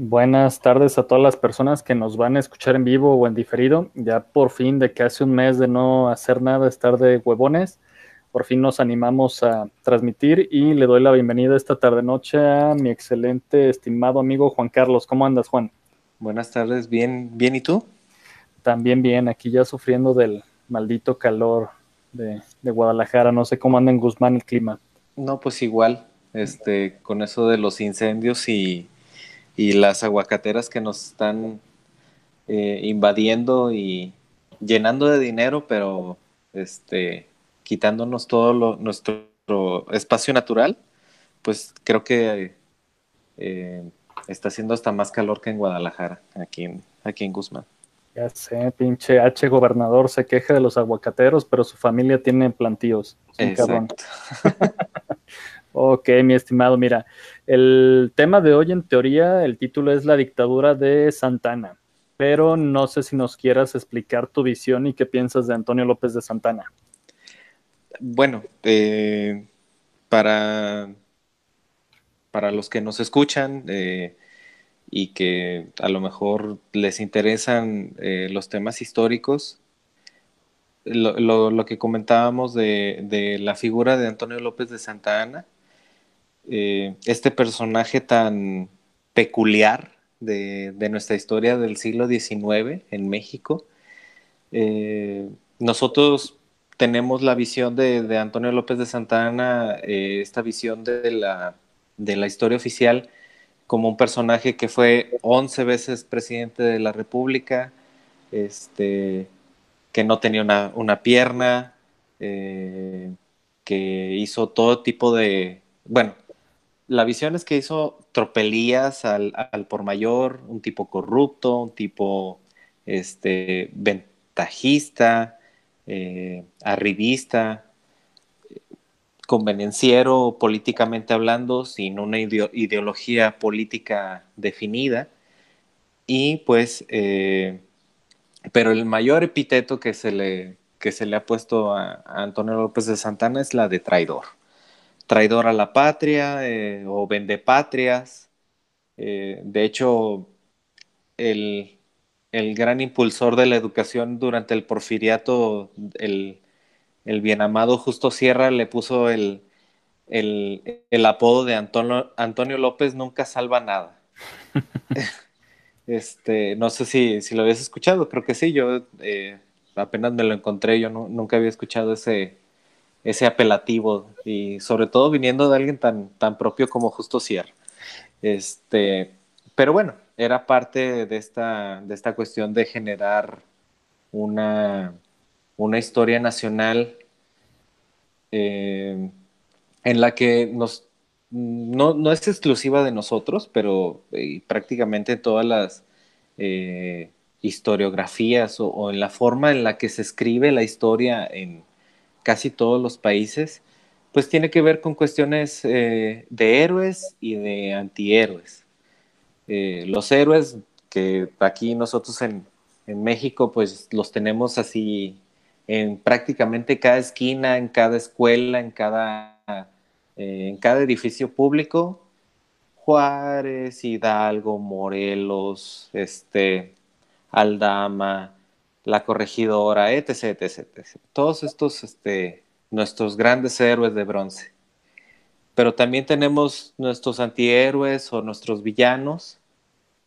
Buenas tardes a todas las personas que nos van a escuchar en vivo o en diferido. Ya por fin, de que hace un mes de no hacer nada, estar de huevones, por fin nos animamos a transmitir y le doy la bienvenida esta tarde-noche a mi excelente, estimado amigo Juan Carlos. ¿Cómo andas, Juan? Buenas tardes, bien, bien, ¿y tú? También bien, aquí ya sufriendo del maldito calor de, de Guadalajara. No sé cómo anda en Guzmán el clima. No, pues igual, este, con eso de los incendios y y las aguacateras que nos están eh, invadiendo y llenando de dinero, pero este, quitándonos todo nuestro espacio natural, pues creo que eh, está haciendo hasta más calor que en Guadalajara, aquí en, aquí en Guzmán. Ya sé, pinche H gobernador se queja de los aguacateros, pero su familia tiene plantíos. Exacto. Ok, mi estimado, mira, el tema de hoy en teoría, el título es La dictadura de Santana, pero no sé si nos quieras explicar tu visión y qué piensas de Antonio López de Santana. Bueno, eh, para, para los que nos escuchan eh, y que a lo mejor les interesan eh, los temas históricos, lo, que comentábamos de, de, la figura de Antonio López de Santa Ana, eh, este personaje tan peculiar de, nuestra historia del siglo XIX en México. Eh, nosotros tenemos la visión de, Antonio López de Santa Ana, eh, esta visión de la, de la historia oficial como un personaje que fue 11 veces presidente de la República, este, que no tenía una, una pierna, que hizo todo tipo de, bueno, la visión es que hizo tropelías al, por mayor, un tipo corrupto, un tipo este, ventajista, eh, arribista, convenenciero políticamente hablando, sin una ideología política definida. Y pues, eh, pero el mayor epíteto que se le, que se le ha puesto a Antonio López de Santana es la de traidor traidor a la patria eh, o vendepatrias. Eh, de hecho, el, gran impulsor de la educación durante el porfiriato, el, bien amado Justo Sierra, le puso el, apodo de Antonio, Antonio, López Nunca Salva Nada. este, no sé si, si, lo habías escuchado, creo que sí, yo eh, apenas me lo encontré, yo nunca había escuchado ese, ese apelativo y sobre todo viniendo de alguien tan, tan propio como Justo Sierra. Este, pero bueno, era parte de esta, de esta cuestión de generar una, una historia nacional eh, en la que nos, no, es exclusiva de nosotros, pero eh, prácticamente todas las eh, historiografías o, en la forma en la que se escribe la historia en, casi todos los países, pues tiene que ver con cuestiones eh, de héroes y de antihéroes. Eh, los héroes que aquí nosotros en, México pues los tenemos así en prácticamente cada esquina, en cada escuela, en cada, eh, en cada edificio público. Juárez, Hidalgo, Morelos, este, Aldama, la corregidora, etc, etc, Todos estos, este, nuestros grandes héroes de bronce. Pero también tenemos nuestros antihéroes o nuestros villanos,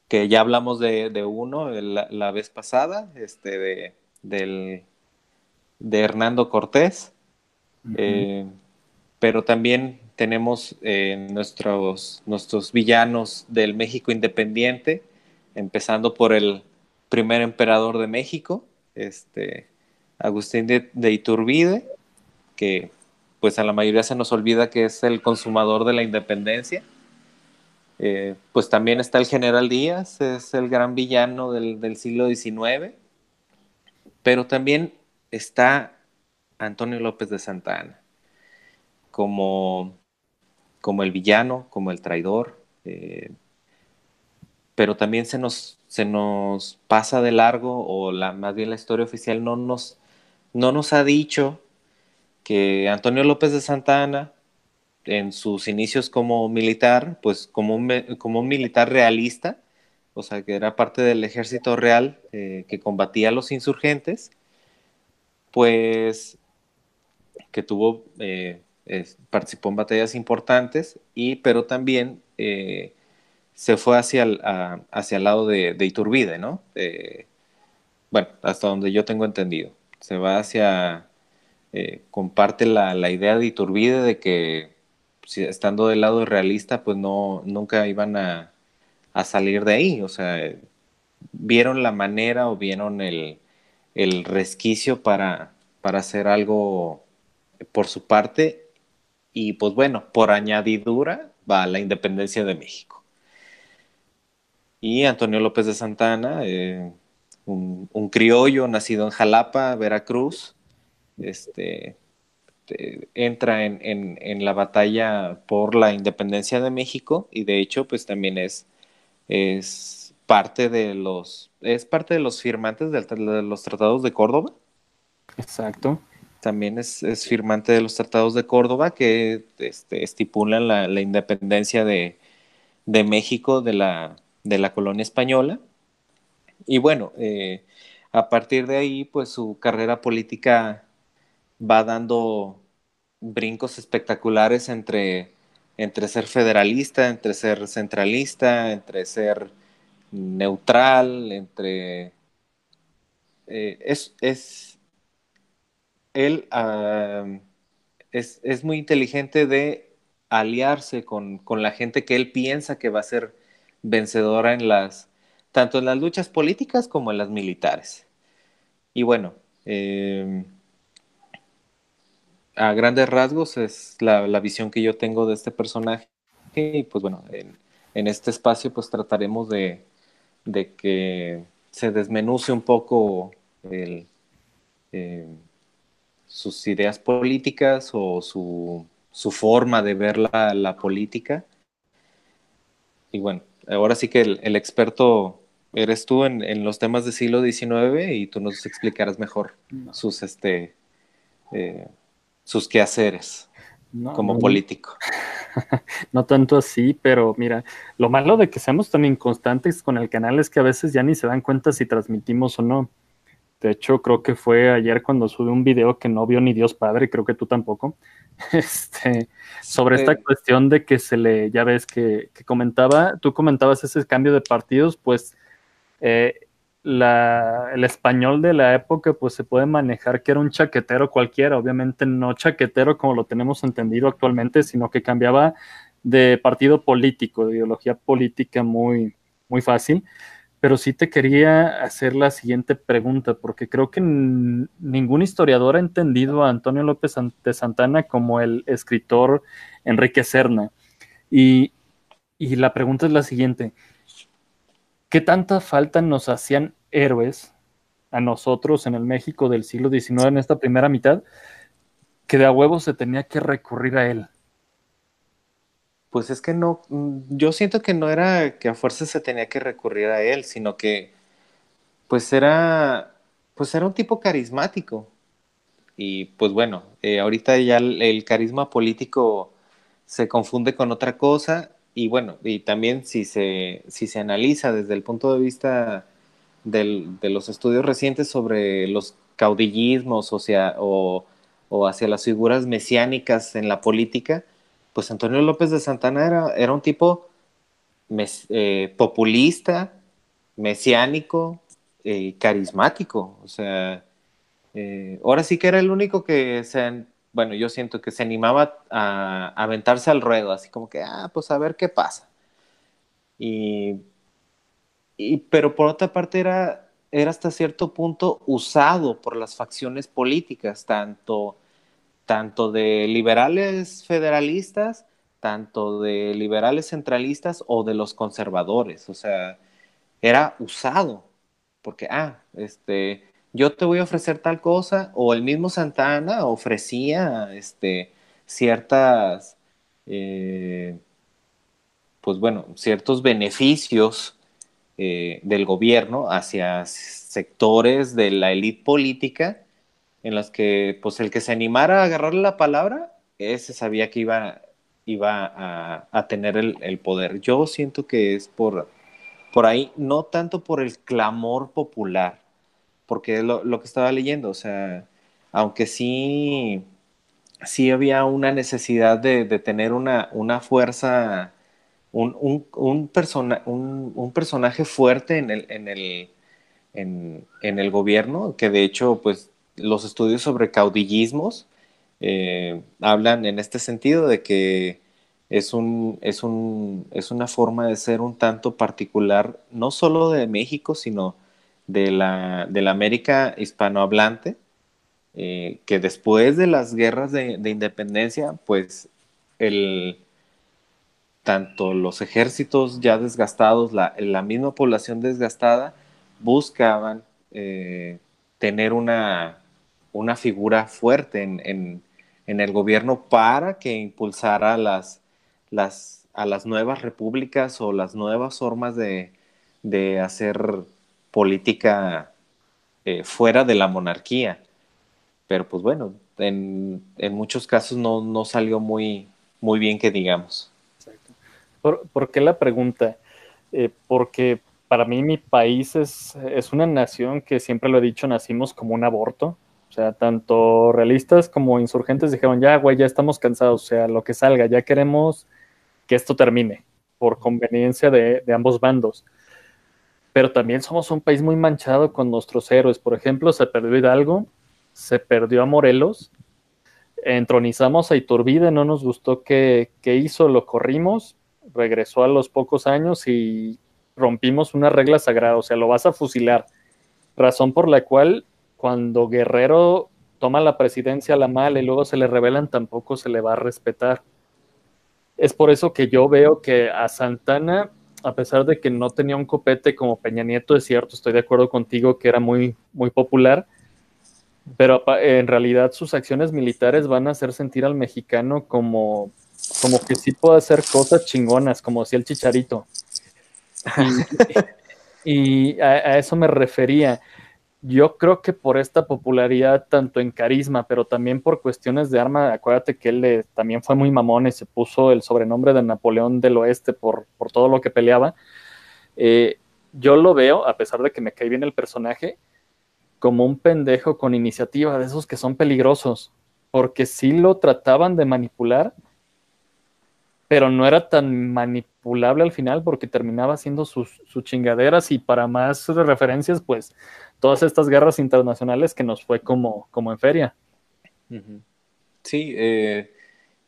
que ya hablamos de, uno la, vez pasada, este, de, del, de Hernando Cortés. Eh, pero también tenemos eh, nuestros, nuestros villanos del México independiente, empezando por el primer emperador de México, este, Agustín de, Iturbide, que pues a la mayoría se nos olvida que es el consumador de la independencia. Eh, pues también está el general Díaz, es el gran villano del, siglo XIX, pero también está Antonio López de Santa Ana como, como el villano, como el traidor, eh, pero también se nos, se nos pasa de largo, o la, más bien la historia oficial no nos, no nos ha dicho que Antonio López de Santa Ana, en sus inicios como militar, pues como un, como un militar realista, o sea, que era parte del ejército real eh, que combatía a los insurgentes, pues que tuvo, eh, participó en batallas importantes, y, pero también eh, se fue hacia el, hacia el lado de, Iturbide, ¿no? bueno, hasta donde yo tengo entendido. Se va hacia, comparte la, la idea de Iturbide de que estando del lado realista, pues no, nunca iban a, salir de ahí. O sea, vieron la manera o vieron el, resquicio para, para hacer algo por su parte. Y pues bueno, por añadidura va la independencia de México. Y Antonio López de Santana, eh, un, un, criollo nacido en Jalapa, Veracruz, este, entra en, la batalla por la independencia de México y de hecho pues también es, es parte de los es parte de los firmantes de los tratados de Córdoba. Exacto. También es, firmante de los tratados de Córdoba que este, estipulan la, independencia de, México de la, de la colonia española. Y bueno, eh, a partir de ahí, pues su carrera política va dando brincos espectaculares entre, entre ser federalista, entre ser centralista, entre ser neutral, entre... Eh, es, es, él ah, es, muy inteligente de aliarse con, con, la gente que él piensa que va a ser vencedora en las, tanto en las luchas políticas como en las militares. Y bueno, eh, a grandes rasgos es la, visión que yo tengo de este personaje y pues bueno, en, este espacio pues trataremos de, que se desmenuce un poco eh, sus ideas políticas o su, forma de ver la, política. Y bueno, ahora sí que el, experto eres tú en, los temas del siglo XIX y tú nos explicarás mejor sus este eh, sus quehaceres como político. No tanto así, pero mira, lo malo de que seamos tan inconstantes con el canal es que a veces ya ni se dan cuenta si transmitimos o no. De hecho, creo que fue ayer cuando subí un video que no vio ni Dios Padre, creo que tú tampoco, este, sobre esta cuestión de que se le, ya ves que, que, comentaba, tú comentabas ese cambio de partidos, pues eh, el español de la época pues se puede manejar que era un chaquetero cualquiera, obviamente no chaquetero como lo tenemos entendido actualmente, sino que cambiaba de partido político, de ideología política muy, muy fácil. Pero sí te quería hacer la siguiente pregunta, porque creo que ningún historiador ha entendido a Antonio López de Santana como el escritor Enrique Serna. Y, y la pregunta es la siguiente. ¿Qué tanta falta nos hacían héroes a nosotros en el México del siglo XIX en esta primera mitad que de a huevo se tenía que recurrir a él? Pues es que no, yo siento que no era que a fuerza se tenía que recurrir a él, sino que pues era, pues era un tipo carismático. Y pues bueno, eh, ahorita ya el, carisma político se confunde con otra cosa y bueno, y también si se, si se analiza desde el punto de vista de los estudios recientes sobre los caudillismos o, sea, o, hacia las figuras mesiánicas en la política, pues Antonio López de Santana era, era un tipo eh, populista, mesiánico, eh, carismático. O sea, eh, ahora sí que era el único que se, bueno, yo siento que se animaba a, aventarse al ruedo, así como que, ah, pues a ver qué pasa. Y, pero por otra parte era, era hasta cierto punto usado por las facciones políticas, tanto, tanto de liberales federalistas, tanto de liberales centralistas o de los conservadores. O sea, era usado, porque, ah, este, yo te voy a ofrecer tal cosa, o el mismo Santana ofrecía este, ciertas, eh, pues bueno, ciertos beneficios eh, del gobierno hacia sectores de la élite política en los que pues el que se animara a agarrarle la palabra, ese sabía que iba, iba a, tener el, el, poder. Yo siento que es por, por ahí, no tanto por el clamor popular, porque es lo, que estaba leyendo, o sea, aunque sí, sí había una necesidad de, tener una, una fuerza, un, un, un, un, personaje fuerte en el, en el, en, el gobierno, que de hecho, pues los estudios sobre caudillismos eh, hablan en este sentido de que es, un, es, un, es una forma de ser un tanto particular, no solo de México, sino de la, de la América hispanohablante, eh, que después de las guerras de, independencia, pues el, tanto los ejércitos ya desgastados, la, la misma población desgastada, buscaban eh, tener una, una, figura fuerte en, en, en, el gobierno para que impulsara las, las, a las nuevas repúblicas o las nuevas formas de, hacer política eh, fuera de la monarquía. Pero pues bueno, en, muchos casos no, salió muy, muy bien que digamos. ¿Por, qué la pregunta? Eh, porque para mí mi país es, es, una nación que siempre lo he dicho, nacimos como un aborto. O sea, tanto realistas como insurgentes dijeron, ya, güey, ya estamos cansados, o sea, lo que salga, ya queremos que esto termine, por conveniencia de, ambos bandos. Pero también somos un país muy manchado con nuestros héroes. Por ejemplo, se perdió Hidalgo, se perdió a Morelos, entronizamos a Iturbide, no nos gustó qué, hizo, lo corrimos, regresó a los pocos años y rompimos una regla sagrada, o sea, lo vas a fusilar. Razón por la cual cuando Guerrero toma la presidencia a la mala y luego se le revelan, tampoco se le va a respetar. Es por eso que yo veo que a Santana, a pesar de que no tenía un copete como Peña Nieto, es cierto, estoy de acuerdo contigo que era muy, muy popular, pero en realidad sus acciones militares van a hacer sentir al mexicano como, como que sí puede hacer cosas chingonas, como decía el chicharito. Y, a, eso me refería. Yo creo que por esta popularidad, tanto en carisma, pero también por cuestiones de arma, acuérdate que él también fue muy mamón y se puso el sobrenombre de Napoleón del Oeste por, por todo lo que peleaba. Eh, yo lo veo, a pesar de que me cae bien el personaje, como un pendejo con iniciativa, de esos que son peligrosos, porque sí lo trataban de manipular, pero no era tan manipulable al final porque terminaba haciendo sus, sus chingaderas y para más referencias, pues todas estas guerras internacionales que nos fue como, como en feria. Sí, eh,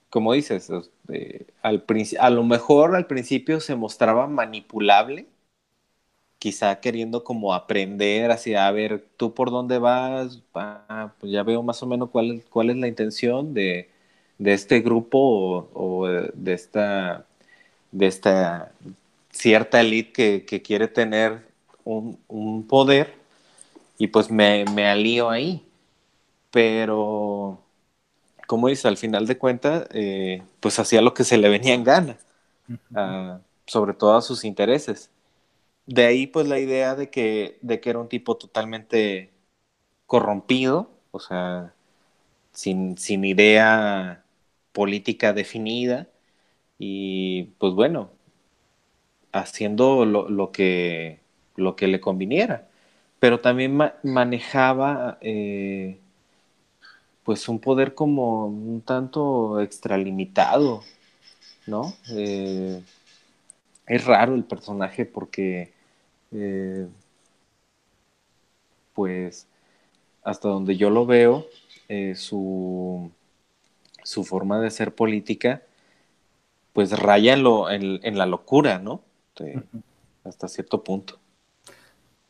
como dices, eh, al a lo mejor al principio se mostraba manipulable, quizá queriendo como aprender hacia, a ver, tú por dónde vas, ah, pues ya veo más o menos cuál, cuál es la intención de, de este grupo o, de esta de esta cierta élite que, quiere tener un, poder y pues me, me, alío ahí. Pero, como dice, al final de cuentas, eh, pues hacía lo que se le venía en gana, ah, sobre todo a sus intereses. De ahí pues la idea de que, de que era un tipo totalmente corrompido, o sea, sin, sin idea política definida y pues bueno, haciendo lo, que, lo que le conviniera, pero también manejaba eh, pues un poder como un tanto extralimitado, ¿no? Eh, es raro el personaje porque eh, pues hasta donde yo lo veo, su su forma de ser política, pues raya en, la locura, ¿no? hasta cierto punto.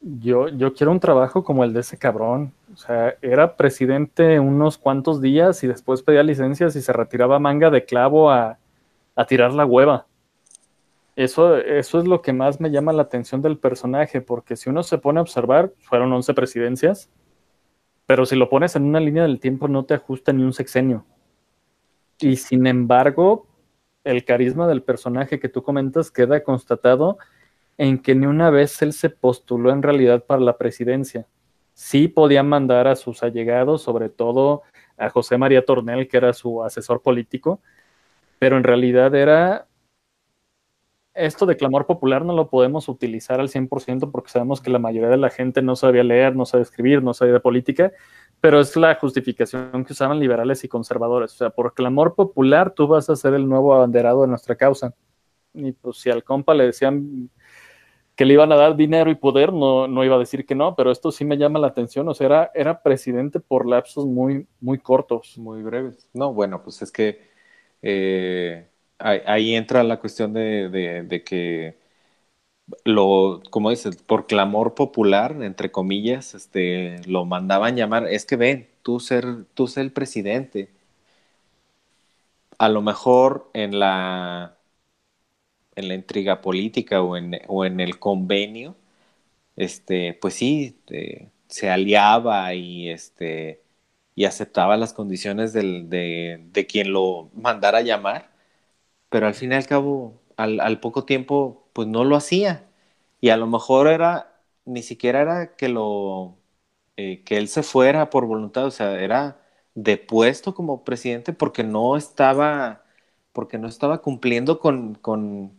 Yo, yo quiero un trabajo como el de ese cabrón. O sea, era presidente unos cuantos días y después pedía licencias y se retiraba manga de clavo a, tirar la hueva. Eso, eso es lo que más me llama la atención del personaje, porque si uno se pone a observar, fueron 11 presidencias, pero si lo pones en una línea del tiempo no te ajusta ni un sexenio. Y sin embargo, el carisma del personaje que tú comentas queda constatado en que ni una vez él se postuló en realidad para la presidencia. Sí podía mandar a sus allegados, sobre todo a José María Tornel, que era su asesor político, pero en realidad era esto de clamor popular no lo podemos utilizar al 100% porque sabemos que la mayoría de la gente no sabía leer, no sabe escribir, no sabe de política, pero es la justificación que usaban liberales y conservadores. O sea, por clamor popular tú vas a ser el nuevo abanderado de nuestra causa. Y pues si al compa le decían que le iban a dar dinero y poder, no, no iba a decir que no, pero esto sí me llama la atención. O sea, era, era presidente por lapsos muy, muy cortos. Muy breves. No, bueno, pues es que... Eh ahí, entra la cuestión de, que lo, como dices, por clamor popular, entre comillas, este, lo mandaban llamar, es que ven, tú ser, tú ser el presidente. A lo mejor en la, en la intriga política o en, o en el convenio, este, pues sí, se aliaba y este y aceptaba las condiciones de, de, quien lo mandara llamar, pero al fin y al cabo, al, poco tiempo, pues no lo hacía. Y a lo mejor era, ni siquiera era que lo, eh, que él se fuera por voluntad, o sea, era depuesto como presidente porque no estaba, porque no estaba cumpliendo con,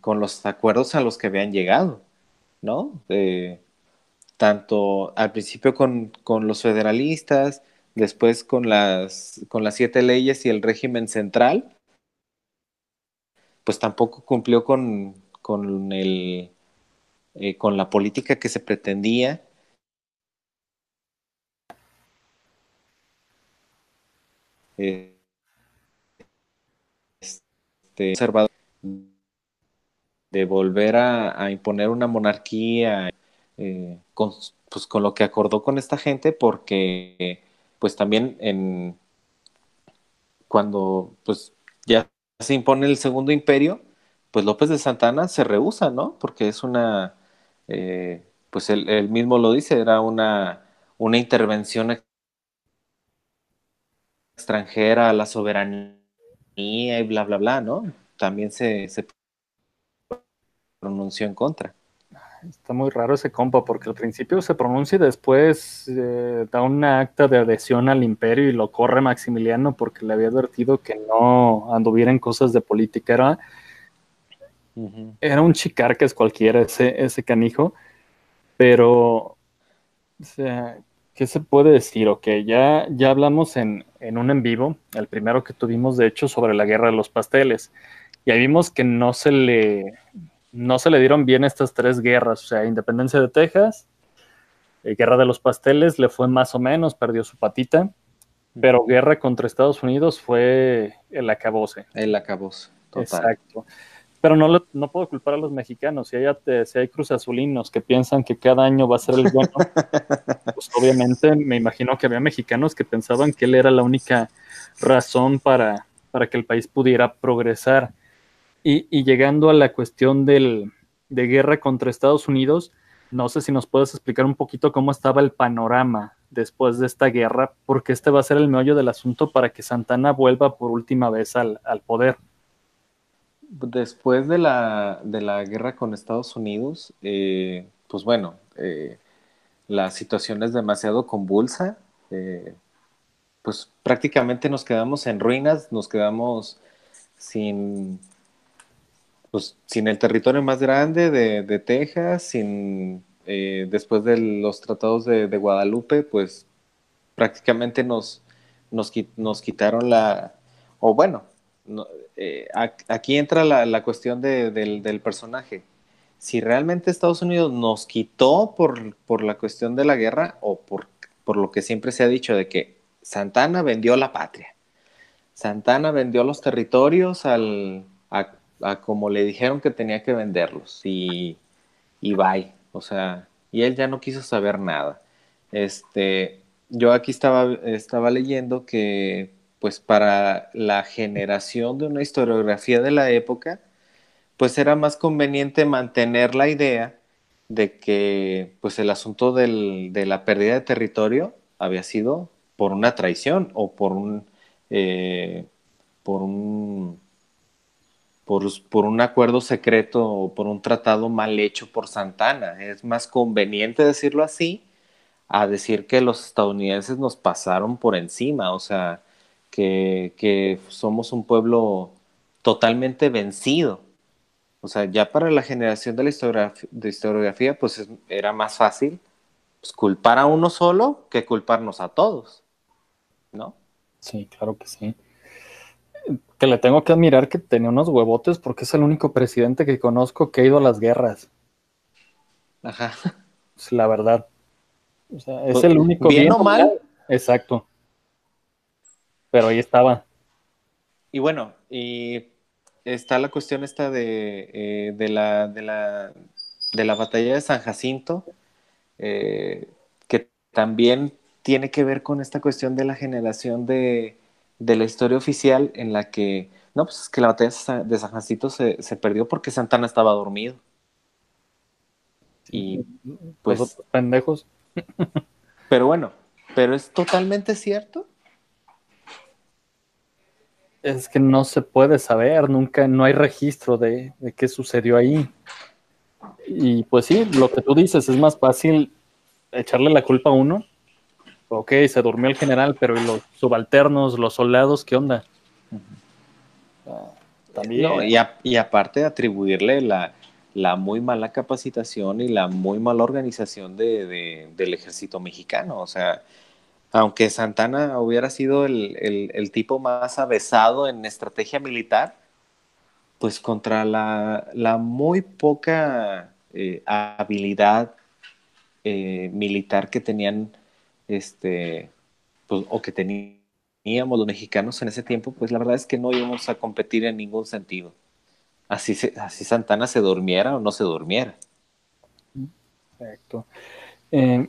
los acuerdos a los que habían llegado, ¿no? tanto al principio con, con, los federalistas, después con las, con las siete leyes y el régimen central, pues tampoco cumplió con, con, el, eh, con la política que se pretendía. Este, de volver a, imponer una monarquía eh, con, pues, con lo que acordó con esta gente porque pues también en cuando pues ya se impone el segundo imperio, pues López de Santana se rehúsa, ¿no? Porque es una, eh, pues él, mismo lo dice, era una, una intervención extranjera a la soberanía y bla, bla, bla, ¿no? También se, se pronunció en contra. Está muy raro ese compa, porque al principio se pronuncia y después eh, da una acta de adhesión al imperio y lo corre Maximiliano porque le había advertido que no anduviera en cosas de política. Era, era un chicar es cualquiera ese, ese canijo, pero, o sea, ¿qué se puede decir? Ok, ya, ya hablamos en, en un en vivo, el primero que tuvimos de hecho sobre la guerra de los pasteles. Y ahí vimos que no se le no se le dieron bien estas tres guerras, o sea, independencia de Texas, eh, guerra de los pasteles, le fue más o menos, perdió su patita, pero guerra contra Estados Unidos fue el acabose. El acabose, total. Exacto. Pero no, no puedo culpar a los mexicanos. Si hay, si hay cruzazulinos que piensan que cada año va a ser el bueno, pues obviamente me imagino que había mexicanos que pensaban que él era la única razón para, para que el país pudiera progresar. Y, llegando a la cuestión del, de guerra contra Estados Unidos, no sé si nos puedes explicar un poquito cómo estaba el panorama después de esta guerra, porque este va a ser el meollo del asunto para que Santana vuelva por última vez al, poder. Después de la, de la, guerra con Estados Unidos, eh, pues bueno, eh, la situación es demasiado convulsa, eh, pues prácticamente nos quedamos en ruinas, nos quedamos sin pues sin el territorio más grande de, Texas, sin después de los tratados de, Guadalupe, pues prácticamente nos, nos, nos, quitaron la, o bueno, eh, aquí entra la, cuestión del, personaje. Si realmente Estados Unidos nos quitó por, la cuestión de la guerra o por, lo que siempre se ha dicho de que Santana vendió la patria. Santana vendió los territorios al, a, a como le dijeron que tenía que venderlos y, y bye. O sea, y él ya no quiso saber nada. Este, yo aquí estaba, estaba leyendo que pues para la generación de una historiografía de la época, pues era más conveniente mantener la idea de que pues el asunto del, de la pérdida de territorio había sido por una traición o por un, eh, por un por, un acuerdo secreto o por un tratado mal hecho por Santana. Es más conveniente decirlo así a decir que los estadounidenses nos pasaron por encima, o sea, que, somos un pueblo totalmente vencido. O sea, ya para la generación de la historiografía, de historiografía pues era más fácil pues, culpar a uno solo que culparnos a todos, ¿no? Sí, claro que sí. Que le tengo que admirar que tenía unos huevotes porque es el único presidente que conozco que ha ido a las guerras. Ajá. Es la verdad. O sea, es Pues, el único bien o mal. Exacto. Pero ahí estaba. Y bueno, y está la cuestión esta de, eh, de, la, de, la, de la batalla de San Jacinto, eh, que también tiene que ver con esta cuestión de la generación de, de la historia oficial en la que, no, pues es que la batalla de San- Jacinto se, se perdió porque Santana estaba dormido. Y pues, Los pendejos. pero bueno, pero es totalmente cierto. Es que no se puede saber, nunca, no hay registro de, de qué sucedió ahí. Y pues sí, lo que tú dices, es más fácil echarle la culpa a uno. Ok, se durmió el general, pero ¿y los subalternos, los soldados, qué onda? Ah, También. No, y, a- y aparte atribuirle la, la muy mala capacitación y la muy mala organización de, de- del ejército mexicano. O sea, aunque Santana hubiera sido el, el- tipo más avesado en estrategia militar, pues contra la, la muy poca eh, habilidad eh, militar que tenían, este, pues, o que teníamos los mexicanos en ese tiempo, pues la verdad es que no íbamos a competir en ningún sentido. Así, se- así Santana se durmiera o no se durmiera. Perfecto. Eh,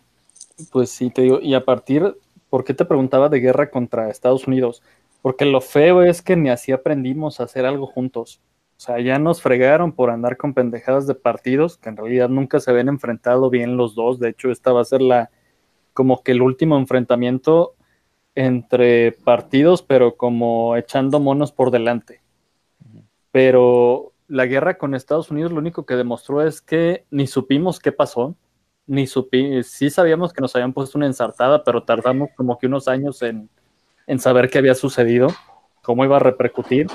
pues sí, te digo, y a partir, ¿por qué te preguntaba de guerra contra Estados Unidos? Porque lo feo es que ni así aprendimos a hacer algo juntos. O sea, ya nos fregaron por andar con pendejadas de partidos, que en realidad nunca se habían enfrentado bien los dos. De hecho, esta va a ser la, como que el último enfrentamiento entre partidos, pero como echando monos por delante. Pero la guerra con Estados Unidos lo único que demostró es que ni supimos qué pasó, ni supimos, sí sabíamos que nos habían puesto una ensartada, pero tardamos como que unos años en, en saber qué había sucedido, cómo iba a repercutir.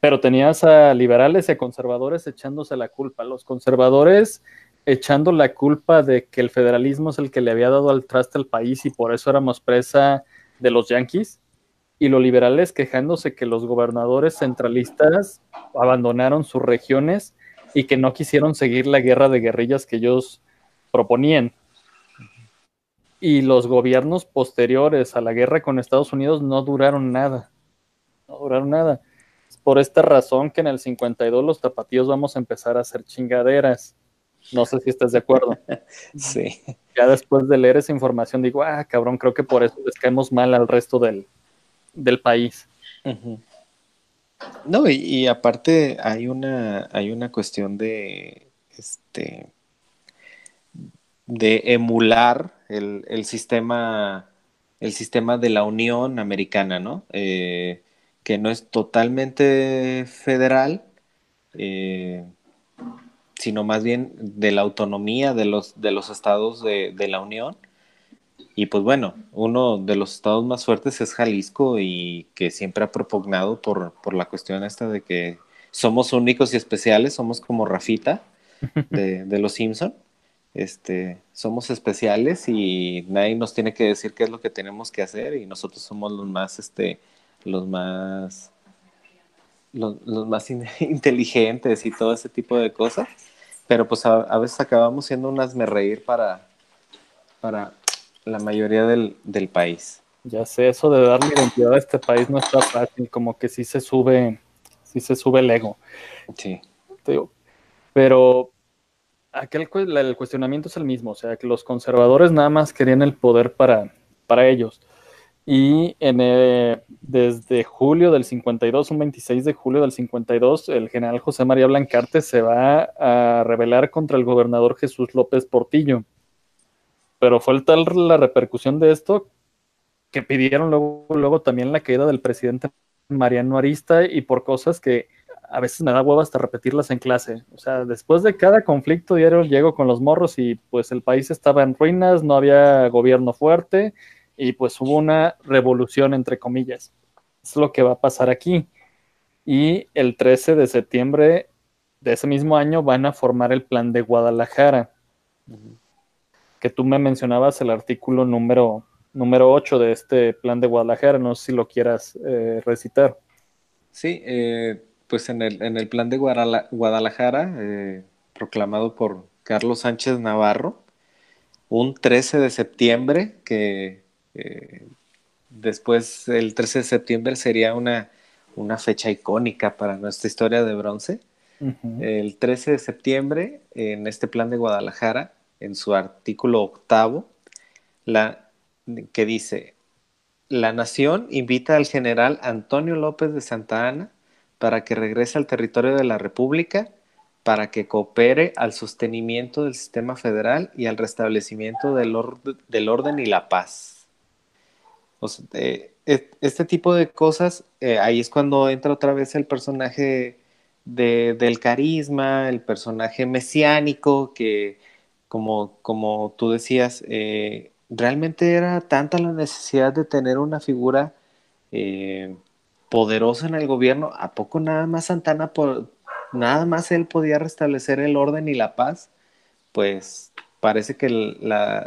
Pero tenías a liberales y a conservadores echándose la culpa. Los conservadores echando la culpa de que el federalismo es el que le había dado al traste al país y por eso éramos presa de los yanquis. Y los liberales quejándose que los gobernadores centralistas abandonaron sus regiones y que no quisieron seguir la guerra de guerrillas que ellos proponían. Y los gobiernos posteriores a la guerra con Estados Unidos no duraron nada. No duraron nada. Es por esta razón que en el 52 los tapatíos vamos a empezar a hacer chingaderas. No sé si estás de acuerdo. Sí. Ya después de leer esa información digo, ah, cabrón, creo que por eso les caemos mal al resto del, del país. No, y, y aparte hay una, hay una cuestión de este de emular el, el sistema, el sistema de la Unión Americana, ¿no? Eh, que no es totalmente federal, eh, sino más bien de la autonomía de los, de los estados de, de la Unión. Y pues bueno, uno de los estados más fuertes es Jalisco y que siempre ha propugnado por, por la cuestión esta de que somos únicos y especiales, somos como Rafita de, de los Simpson. Este, somos especiales y nadie nos tiene que decir qué es lo que tenemos que hacer y nosotros somos los más, este, los más, los, los más in- inteligentes y todo ese tipo de cosas. Pero pues a, a veces acabamos siendo unas me reír para, para la mayoría del, del país. Ya sé, eso de darle identidad a este país no está fácil, como que sí se sube, sí se sube el ego. Sí. te digo. Pero aquel el cuestionamiento es el mismo, o sea, que los conservadores nada más querían el poder para, para ellos. Y en, eh, desde julio del 52, un 26 de julio del 52, el general José María Blancarte se va a rebelar contra el gobernador Jesús López Portillo. Pero fue tal la repercusión de esto que pidieron luego, luego también la caída del presidente Mariano Arista y por cosas que a veces me da huevo hasta repetirlas en clase. O sea, después de cada conflicto diario llego con los morros y pues el país estaba en ruinas, no había gobierno fuerte y pues hubo una revolución entre comillas. Es lo que va a pasar aquí. Y el 13 de septiembre de ese mismo año van a formar el plan de Guadalajara, que tú me mencionabas el artículo número, número 8 de este plan de Guadalajara, no sé si lo quieras eh, recitar. Sí, eh, pues en el, en el plan de Guadalajara, eh, proclamado por Carlos Sánchez Navarro, un 13 de septiembre, que después el 13 de septiembre sería una, una fecha icónica para nuestra historia de bronce. El 13 de septiembre, en este plan de Guadalajara, en su artículo octavo, la, que dice, la nación invita al general Antonio López de Santa Ana para que regrese al territorio de la República, para que coopere al sostenimiento del sistema federal y al restablecimiento del, del orden y la paz. Eh, este tipo de cosas, eh, ahí es cuando entra otra vez el personaje del carisma, el personaje mesiánico, que como, como tú decías, eh, realmente era tanta la necesidad de tener una figura poderosa en el gobierno, ¿a poco nada más Santana, nada más él podía restablecer el orden y la paz? Pues parece que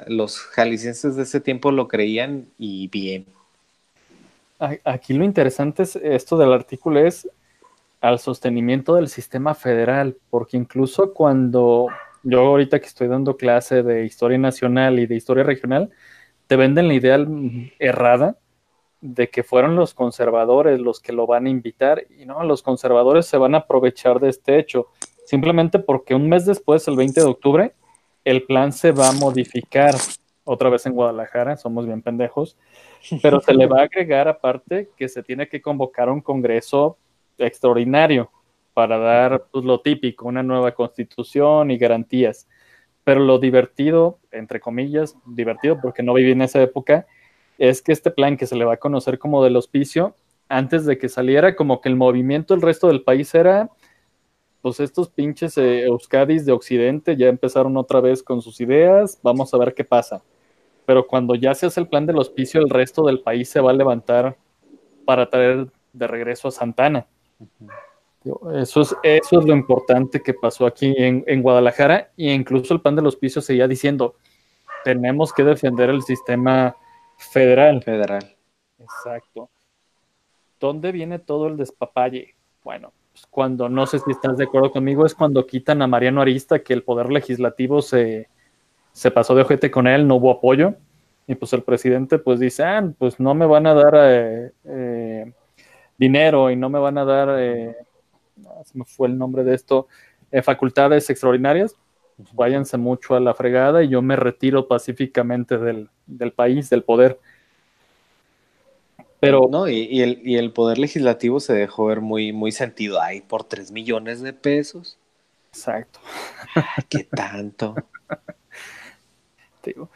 los jaliscienses de ese tiempo lo creían y bien. Aquí lo interesante es esto del artículo es al sostenimiento del sistema federal, porque incluso cuando yo ahorita que estoy dando clase de historia nacional y de historia regional, te venden la idea errada de que fueron los conservadores los que lo van a invitar y no, los conservadores se van a aprovechar de este hecho, simplemente porque un mes después, el 20 de octubre, el plan se va a modificar. Otra vez en Guadalajara, somos bien pendejos, pero se le va a agregar aparte que se tiene que convocar un congreso extraordinario para dar pues, lo típico, una nueva constitución y garantías. Pero lo divertido, entre comillas, divertido porque no viví en esa época, es que este plan que se le va a conocer como del hospicio, antes de que saliera, como que el movimiento del resto del país era, pues estos pinches eh, Euskadis de Occidente ya empezaron otra vez con sus ideas, vamos a ver qué pasa. Pero cuando ya se hace el plan del hospicio, el resto del país se va a levantar para traer de regreso a Santana. Eso es, eso es lo importante que pasó aquí en, Guadalajara e incluso el pan de los pisos seguía diciendo, tenemos que defender el sistema federal. Federal. Exacto. ¿Dónde viene todo el despapalle? Bueno, pues cuando, no sé si estás de acuerdo conmigo, es cuando quitan a Mariano Arista, que el poder legislativo se, pasó de ojete con él, no hubo apoyo. Y pues el presidente pues dice, ah, pues no me van a dar eh, eh, dinero y no me van a dar, eh, se me fue el nombre de esto, eh, facultades extraordinarias, váyanse mucho a la fregada y yo me retiro pacíficamente del, país, del poder. Pero, no, y, el, poder legislativo se dejó ver muy, muy sentido. Ay, por 3 millones de pesos. Exacto. ¿Qué tanto?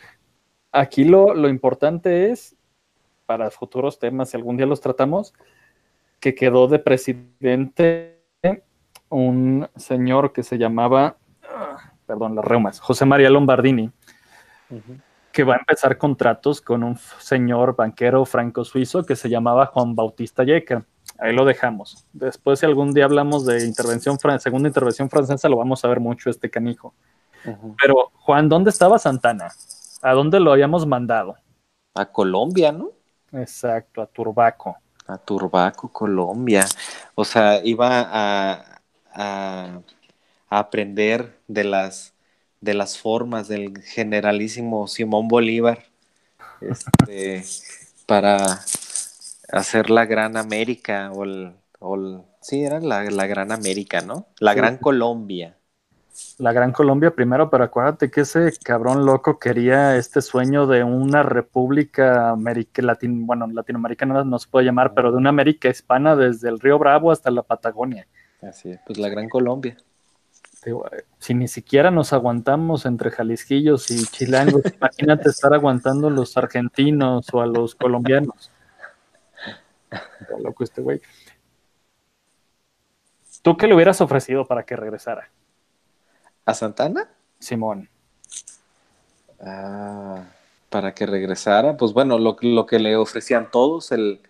aquí lo, lo, importante es, para futuros temas, si algún día los tratamos, que quedó de presidente un señor que se llamaba, perdón, las reumas, José María Lombardini, que va a empezar contratos con un señor banquero franco-suizo que se llamaba Juan Bautista Yeca. Ahí lo dejamos. Después, si algún día hablamos de intervención, segunda intervención francesa, lo vamos a ver mucho este canijo. Pero, Juan, ¿dónde estaba Santana? ¿A dónde lo habíamos mandado? A Colombia, ¿no? Exacto, a Turbaco a Turbaco, Colombia. O sea, iba a, aprender de las, de las formas del generalísimo Simón Bolívar este, para hacer la Gran América o el, sí, era la, Gran América, ¿no? La Gran Colombia la Gran Colombia primero, pero acuérdate que ese cabrón loco quería este sueño de una república América, Latin, bueno, latinoamericana no se puede llamar, pero de una América hispana desde el río Bravo hasta la Patagonia. Así es, pues la Gran Colombia. Si ni siquiera nos aguantamos entre jalisquillos y chilangos, imagínate estar aguantando a los argentinos o a los colombianos. loco este güey. ¿Tú qué le hubieras ofrecido para que regresara? ¿A Santana? Simón. Ah, para que regresara, pues bueno, lo, lo que le ofrecían todos, el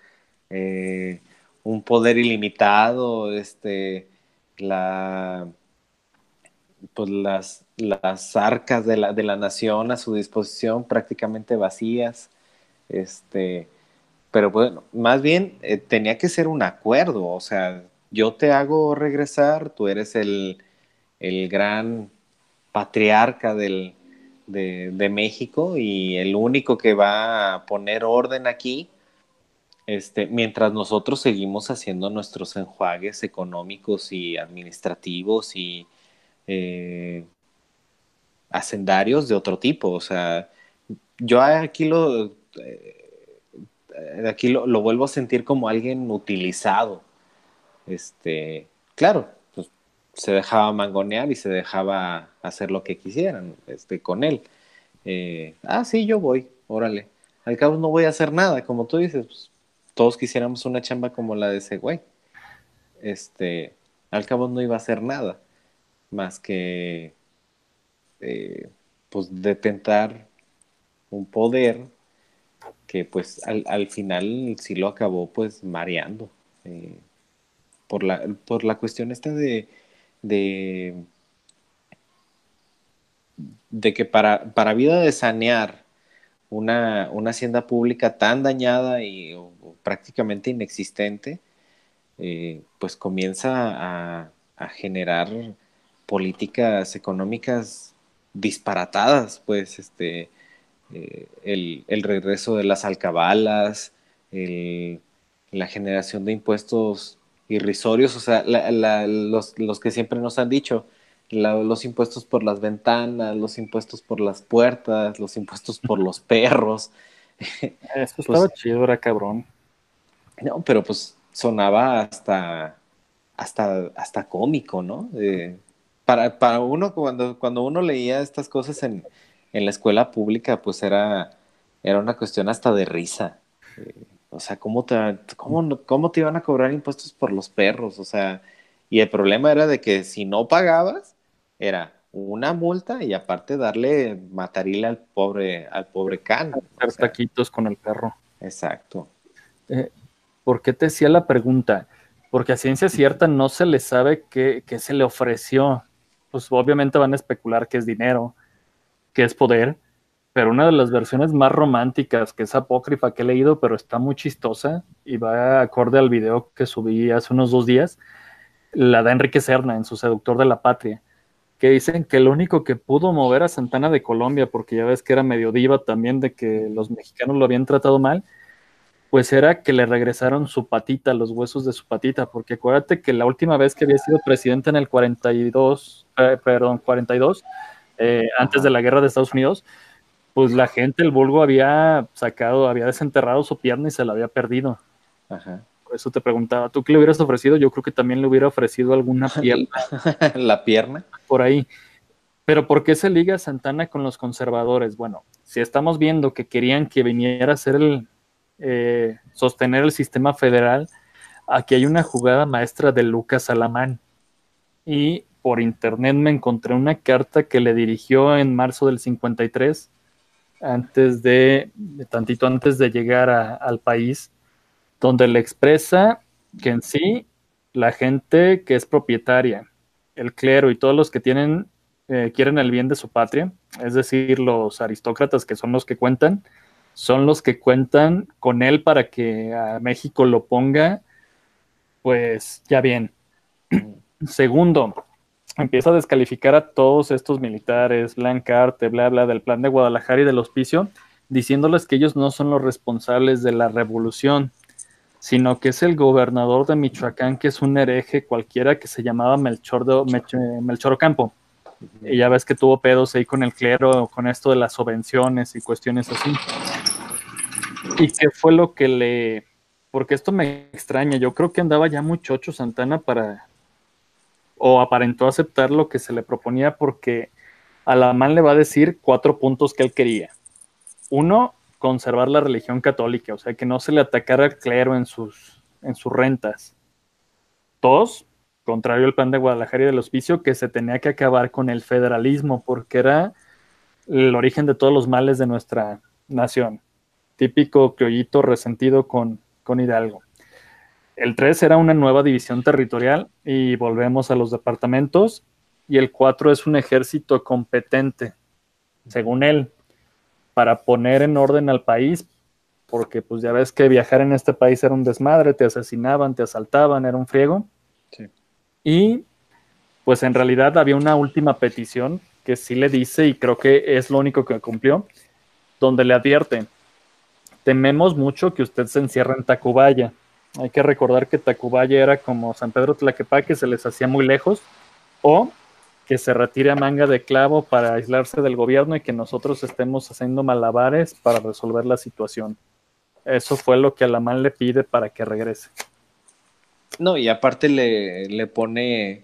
eh, un poder ilimitado, este, la pues las, las arcas de la, de la nación a su disposición prácticamente vacías. Este, pero bueno, más bien eh, tenía que ser un acuerdo, o sea, yo te hago regresar, tú eres el, el gran patriarca del, de, de, México y el único que va a poner orden aquí, este, mientras nosotros seguimos haciendo nuestros enjuagues económicos y administrativos y eh, hacendarios de otro tipo. O sea, yo aquí lo, eh, aquí lo, lo, vuelvo a sentir como alguien utilizado. Este, claro, pues, se dejaba mangonear y se dejaba hacer lo que quisieran este, con él. Eh, ah, sí, yo voy, órale. Al cabo no voy a hacer nada, como tú dices, pues, todos quisiéramos una chamba como la de ese güey. Este, al cabo no iba a hacer nada más que eh, pues detentar un poder que pues al, final sí lo acabó pues mareando eh, por, la, por la cuestión esta de, de, de que para, para vida de sanear una, una hacienda pública tan dañada y prácticamente inexistente, eh, pues comienza a generar políticas económicas disparatadas, pues este, eh, el, regreso de las alcabalas, la generación de impuestos irrisorios, o sea, los, que siempre nos han dicho, los impuestos por las ventanas, los impuestos por las puertas, los impuestos por los perros. Eso pues estaba chido, era cabrón. No, pero pues sonaba hasta, hasta, hasta cómico, ¿no? Para, para uno, cuando, cuando uno leía estas cosas en, en la escuela pública, pues era, era una cuestión hasta de risa. Eh, o sea, ¿cómo te, cómo, ¿cómo te iban a cobrar impuestos por los perros? O sea, y el problema era de que si no pagabas, era una multa y aparte darle matarile al pobre, al pobre can. Hacer taquitos con el perro. Exacto. Eh, ¿Por qué te decía la pregunta? Porque a ciencia cierta no se le sabe qué, qué se le ofreció pues obviamente van a especular que es dinero, que es poder, pero una de las versiones más románticas, que es apócrifa que he leído, pero está muy chistosa y va acorde al video que subí hace unos dos días, la da Enrique Serna en su Seductor de la Patria, que dicen que lo único que pudo mover a Santana de Colombia, porque ya ves que era medio diva también de que los mexicanos lo habían tratado mal, pues era que le regresaron su patita, los huesos de su patita, porque acuérdate que la última vez que había sido presidente en el 42, eh, perdón, 42, eh, antes de la guerra de Estados Unidos, pues la gente, el vulgo había sacado, había desenterrado su pierna y se la había perdido. Ajá. Por eso te preguntaba, ¿tú qué le hubieras ofrecido? Yo creo que también le hubiera ofrecido alguna pierna. la pierna. Por ahí. Pero ¿por qué se liga Santana con los conservadores? Bueno, si estamos viendo que querían que viniera a ser el, eh, sostener el sistema federal, aquí hay una jugada maestra de Lucas Alamán. Y por internet me encontré una carta que le dirigió en marzo del 53, antes de, tantito antes de llegar al país, donde le expresa que en sí la gente que es propietaria, el clero y todos los que tienen, eh, quieren el bien de su patria, es decir, los aristócratas que son los que cuentan, son los que cuentan con él para que a México lo ponga, pues ya bien. Segundo, empieza a descalificar a todos estos militares, Lancarte, bla, bla, del plan de Guadalajara y del hospicio, diciéndoles que ellos no son los responsables de la revolución, sino que es el gobernador de Michoacán, que es un hereje cualquiera que se llamaba Melchor, de, Melchor Ocampo. Y ya ves que tuvo pedos ahí con el clero, con esto de las subvenciones y cuestiones así. ¿Y qué fue lo que le... Porque esto me extraña, yo creo que andaba ya muchocho Santana para... o aparentó aceptar lo que se le proponía porque Alamán le va a decir cuatro puntos que él quería. Uno, conservar la religión católica, o sea, que no se le atacara al clero en sus, en sus rentas. Dos, contrario al plan de Guadalajara y del hospicio, que se tenía que acabar con el federalismo, porque era el origen de todos los males de nuestra nación típico criollito resentido con, con Hidalgo. El 3 era una nueva división territorial y volvemos a los departamentos y el 4 es un ejército competente, según él, para poner en orden al país, porque pues ya ves que viajar en este país era un desmadre, te asesinaban, te asaltaban, era un friego. Y pues en realidad había una última petición que sí le dice, y creo que es lo único que cumplió, donde le advierte, tememos mucho que usted se encierre en Tacubaya. Hay que recordar que Tacubaya era como San Pedro Tlaquepaque, se les hacía muy lejos, o que se retire a manga de clavo para aislarse del gobierno y que nosotros estemos haciendo malabares para resolver la situación. Eso fue lo que Alamán le pide para que regrese. No, y aparte le, le pone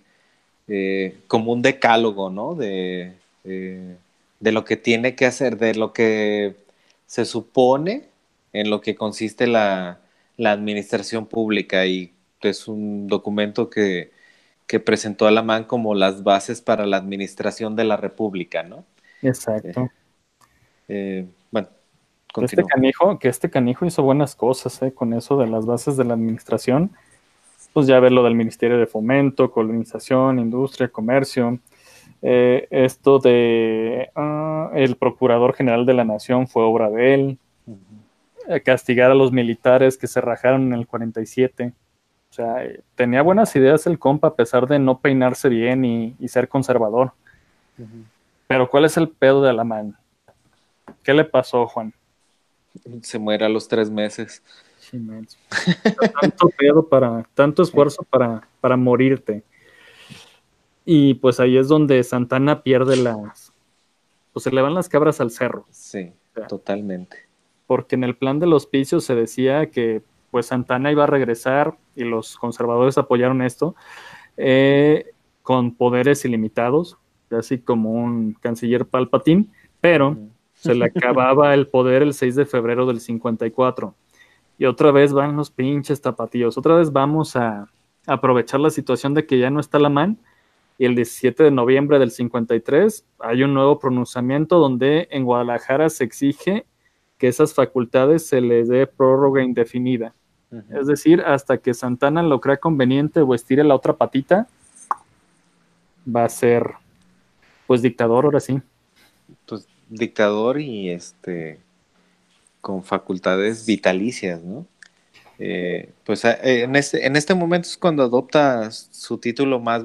eh, como un decálogo, ¿no? De, eh, de lo que tiene que hacer, de lo que se supone en lo que consiste la, administración pública y es un documento que, que presentó Alamán como las bases para la administración de la República, ¿no? Exacto. Eh, bueno, este canijo, que este canijo hizo buenas cosas ¿eh? con eso de las bases de la administración pues ya ver lo del Ministerio de Fomento, colonización, industria, comercio. Eh, esto de ah, el Procurador General de la Nación fue obra de él. Castigar a los militares que se rajaron en el 47. O sea, eh, tenía buenas ideas el compa a pesar de no peinarse bien y, ser conservador. Pero ¿cuál es el pedo de Alamán? ¿Qué le pasó, Juan? Se muere a los tres meses tanto pedo para, tanto esfuerzo para, para morirte. Y pues ahí es donde Santana pierde las. Pues se le van las cabras al cerro. Sí, totalmente. Porque en el plan del hospicio se decía que pues Santana iba a regresar y los conservadores apoyaron esto eh, con poderes ilimitados, así como un canciller palpatín, pero se le acababa el poder el 6 de febrero del 54 y otra vez van los pinches tapatíos. Otra vez vamos a aprovechar la situación de que ya no está la man. Y el 17 de noviembre del 53 hay un nuevo pronunciamiento donde en Guadalajara se exige que esas facultades se les dé prórroga indefinida. Es decir, hasta que Santana lo crea conveniente o estire la otra patita, va a ser pues dictador ahora sí. Pues dictador y este con facultades vitalicias, ¿no? Eh, pues eh, en, este, en este momento es cuando adopta su título más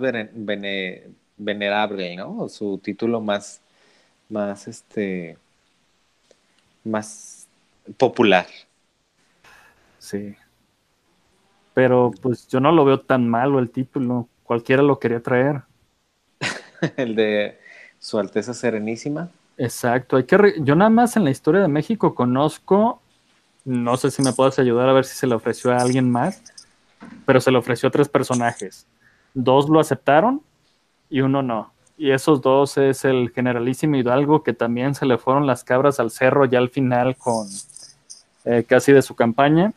venerable, ¿no? Su título más, más, este, más popular. Sí. Pero pues yo no lo veo tan malo el título. Cualquiera lo quería traer. el de Su Alteza Serenísima. Exacto, hay que yo nada más en la historia de México conozco, no sé si me puedes ayudar a ver si se le ofreció a alguien más, pero se le ofreció a tres personajes. Dos lo aceptaron y uno no. Y esos dos es el generalísimo Hidalgo, que también se le fueron las cabras al cerro ya al final con eh, casi de su campaña.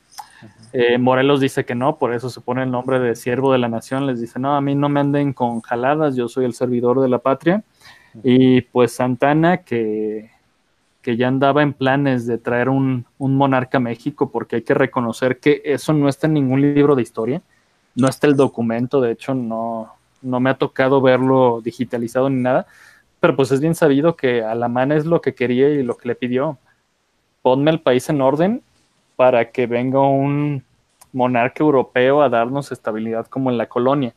Eh, Morelos dice que no, por eso se pone el nombre de siervo de la nación. Les dice, no, a mí no me anden con jaladas, yo soy el servidor de la patria. Y pues Santana, que, que ya andaba en planes de traer un, monarca a México, porque hay que reconocer que eso no está en ningún libro de historia, no está el documento, de hecho no, no me ha tocado verlo digitalizado ni nada, pero pues es bien sabido que Alamán es lo que quería y lo que le pidió. Ponme el país en orden para que venga un monarca europeo a darnos estabilidad como en la colonia.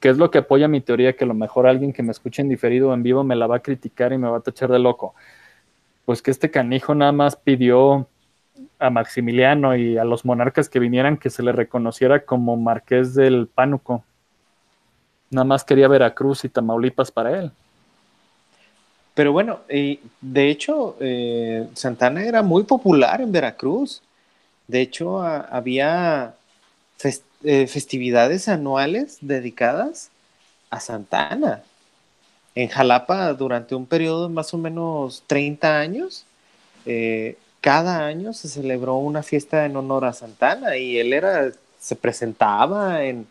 ¿Qué es lo que apoya mi teoría? Que a lo mejor alguien que me escuche en diferido o en vivo me la va a criticar y me va a tachar de loco. Pues que este canijo nada más pidió a Maximiliano y a los monarcas que vinieran que se le reconociera como marqués del Pánuco. Nada más quería Veracruz y Tamaulipas para él. Pero bueno, de hecho, eh, Santana era muy popular en Veracruz. De hecho, había eh, festividades anuales dedicadas a Santana. En Jalapa, durante un periodo de más o menos 30 años, eh, cada año se celebró una fiesta en honor a Santana y él era, se presentaba en,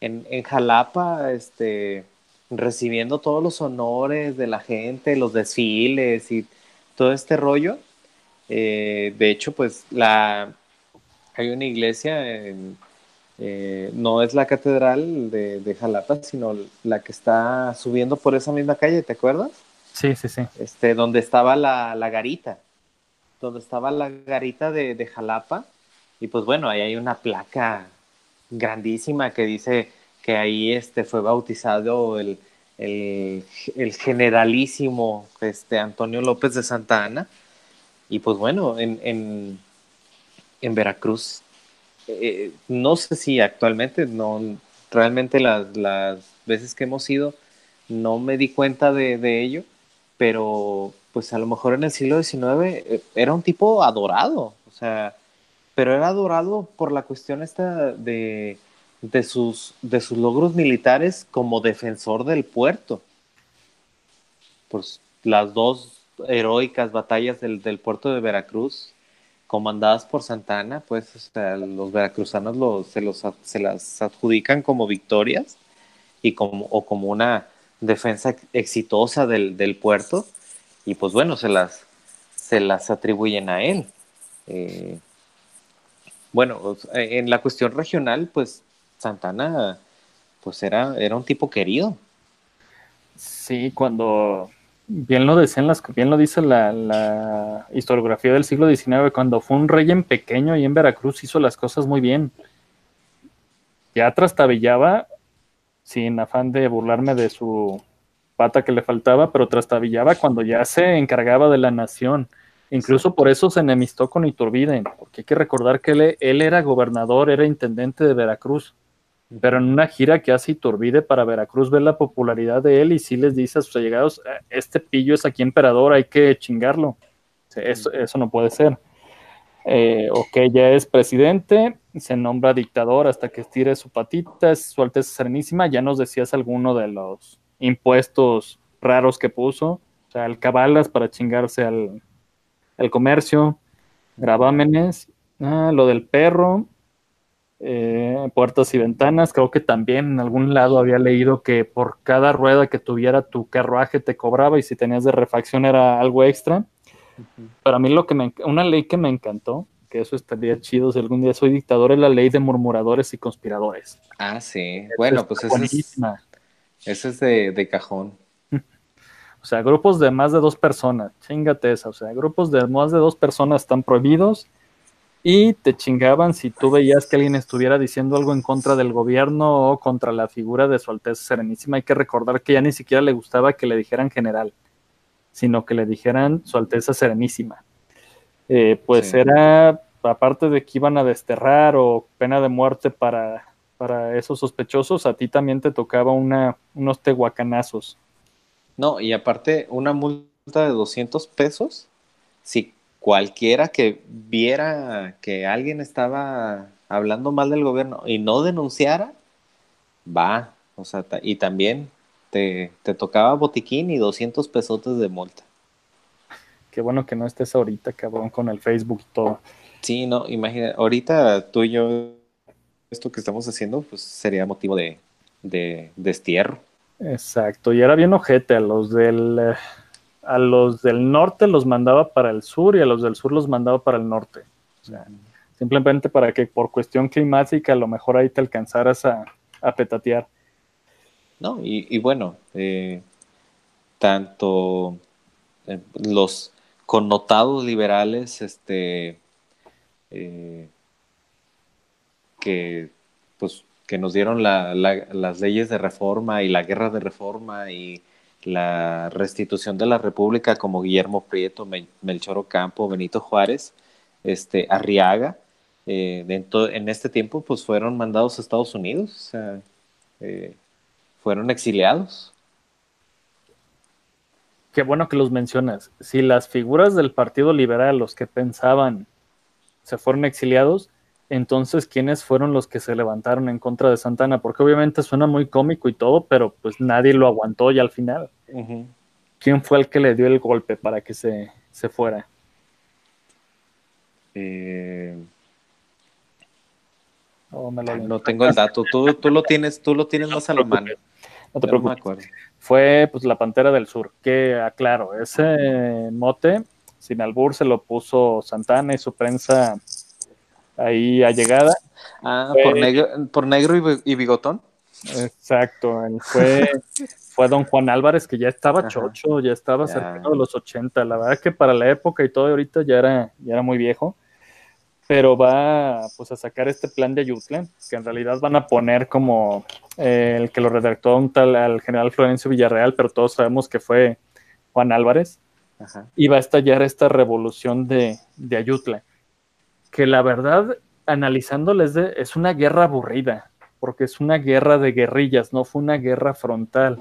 en, Jalapa, este, recibiendo todos los honores de la gente, los desfiles y todo este rollo. Eh, de hecho, pues la, hay una iglesia en, Eh, no es la catedral de, Jalapa, sino la que está subiendo por esa misma calle, ¿te acuerdas? Sí, sí, sí. Este, donde estaba la, garita, donde estaba la garita de, Jalapa. Y pues bueno, ahí hay una placa grandísima que dice que ahí este, fue bautizado el, generalísimo este, Antonio López de Santa Ana. Y pues bueno, en, en Veracruz eh, no sé si actualmente, no, realmente las, las, veces que hemos ido, no me di cuenta de, ello, pero pues a lo mejor en el siglo XIX eh, era un tipo adorado, o sea, pero era adorado por la cuestión esta de, de, sus, de sus logros militares como defensor del puerto. Pues las dos heroicas batallas del, del puerto de Veracruz comandadas por Santana, pues los veracruzanos se, los, se las adjudican como victorias y como, o como una defensa exitosa del, puerto y pues bueno, se las, se las atribuyen a él. Eh, bueno, en la cuestión regional, pues Santana pues era, era un tipo querido. Sí, cuando bien lo decían las, bien lo dice la, historiografía del siglo XIX, cuando fue un rey en pequeño y en Veracruz hizo las cosas muy bien. Ya trastabillaba, sin afán de burlarme de su pata que le faltaba, pero trastabillaba cuando ya se encargaba de la nación. Incluso por eso se enemistó con Iturbide, porque hay que recordar que él, él era gobernador, era intendente de Veracruz. Pero en una gira que hace Iturbide para Veracruz ve la popularidad de él y sí les dice a sus allegados, eh, este pillo es aquí emperador, hay que chingarlo. Eso, eso no puede ser. Eh, ok, ya es presidente, se nombra dictador hasta que estire su patita, es su Alteza Serenísima, ya nos decías alguno de los impuestos raros que puso, o sea, el cabalas para chingarse al, comercio, gravámenes, ah, lo del perro, eh, puertas y ventanas. Creo que también en algún lado había leído que por cada rueda que tuviera tu carruaje te cobraba y si tenías de refacción era algo extra. Para mí lo que me, una ley que me encantó, que eso estaría chido si algún día soy dictador, es la ley de murmuradores y conspiradores. Ah, sí. bueno, pues eso es, es de, de cajón. O sea, grupos de más de dos personas, chingate esa. O sea, grupos de más de dos personas están prohibidos y te chingaban si tú veías que alguien estuviera diciendo algo en contra del gobierno o contra la figura de su Alteza Serenísima. Hay que recordar que ya ni siquiera le gustaba que le dijeran general, sino que le dijeran su Alteza Serenísima. Eh, pues era, aparte de que iban a desterrar o pena de muerte para, para esos sospechosos, a ti también te tocaba una, unos tehuacanazos. No, y aparte una multa de 200 pesos si cualquiera que viera que alguien estaba hablando mal del gobierno y no denunciara, va, o sea, y también te, tocaba botiquín y 200 pesotes de multa. Qué bueno que no estés ahorita, cabrón, con el Facebook y todo. Sí, no, imagina, ahorita tú y yo, esto que estamos haciendo, pues sería motivo de, de destierro. Exacto, y era bien ojete a los del... Eh, a los del norte los mandaba para el sur y a los del sur los mandaba para el norte. simplemente para que por cuestión climática a lo mejor ahí te alcanzaras a, petatear. No, y, bueno, eh, tanto eh, los connotados liberales, este, eh, que pues que nos dieron las leyes de reforma y la guerra de reforma y la restitución de la República como Guillermo Prieto, Melchor Ocampo, Benito Juárez, este, Arriaga, eh, en, este tiempo pues fueron mandados a Estados Unidos, eh, fueron exiliados. Qué bueno que los mencionas. Si las figuras del Partido Liberal, los que pensaban, se fueron exiliados, entonces, ¿quiénes fueron los que se levantaron en contra de Santana? Porque obviamente suena muy cómico y todo, pero pues nadie lo aguantó ya al final. ¿Quién fue el que le dio el golpe para que se, fuera? Eh, oh, no tengo el dato. Tú, tú, lo tienes, tú lo tienes más a la mano. No te preocupes. Fue pues la Pantera del Sur, que aclaro, ese mote, sin albur, se lo puso Santana y su prensa ahí a llegada. Ah, por negro, por negro y, bigotón. Exacto, fue, fue don Juan Álvarez que ya estaba chocho, ya estaba cercano de los 80. La verdad que para la época y todo ahorita ya era, ya era muy viejo. Pero va pues a sacar este plan de Ayutla, que en realidad van a poner como eh, el que lo redactó un tal al general Florencio Villarreal, pero todos sabemos que fue Juan Álvarez. Y va a estallar esta revolución de, de Ayutla. Que la verdad, analizándoles, es una guerra aburrida porque es una guerra de guerrillas, no fue una guerra frontal.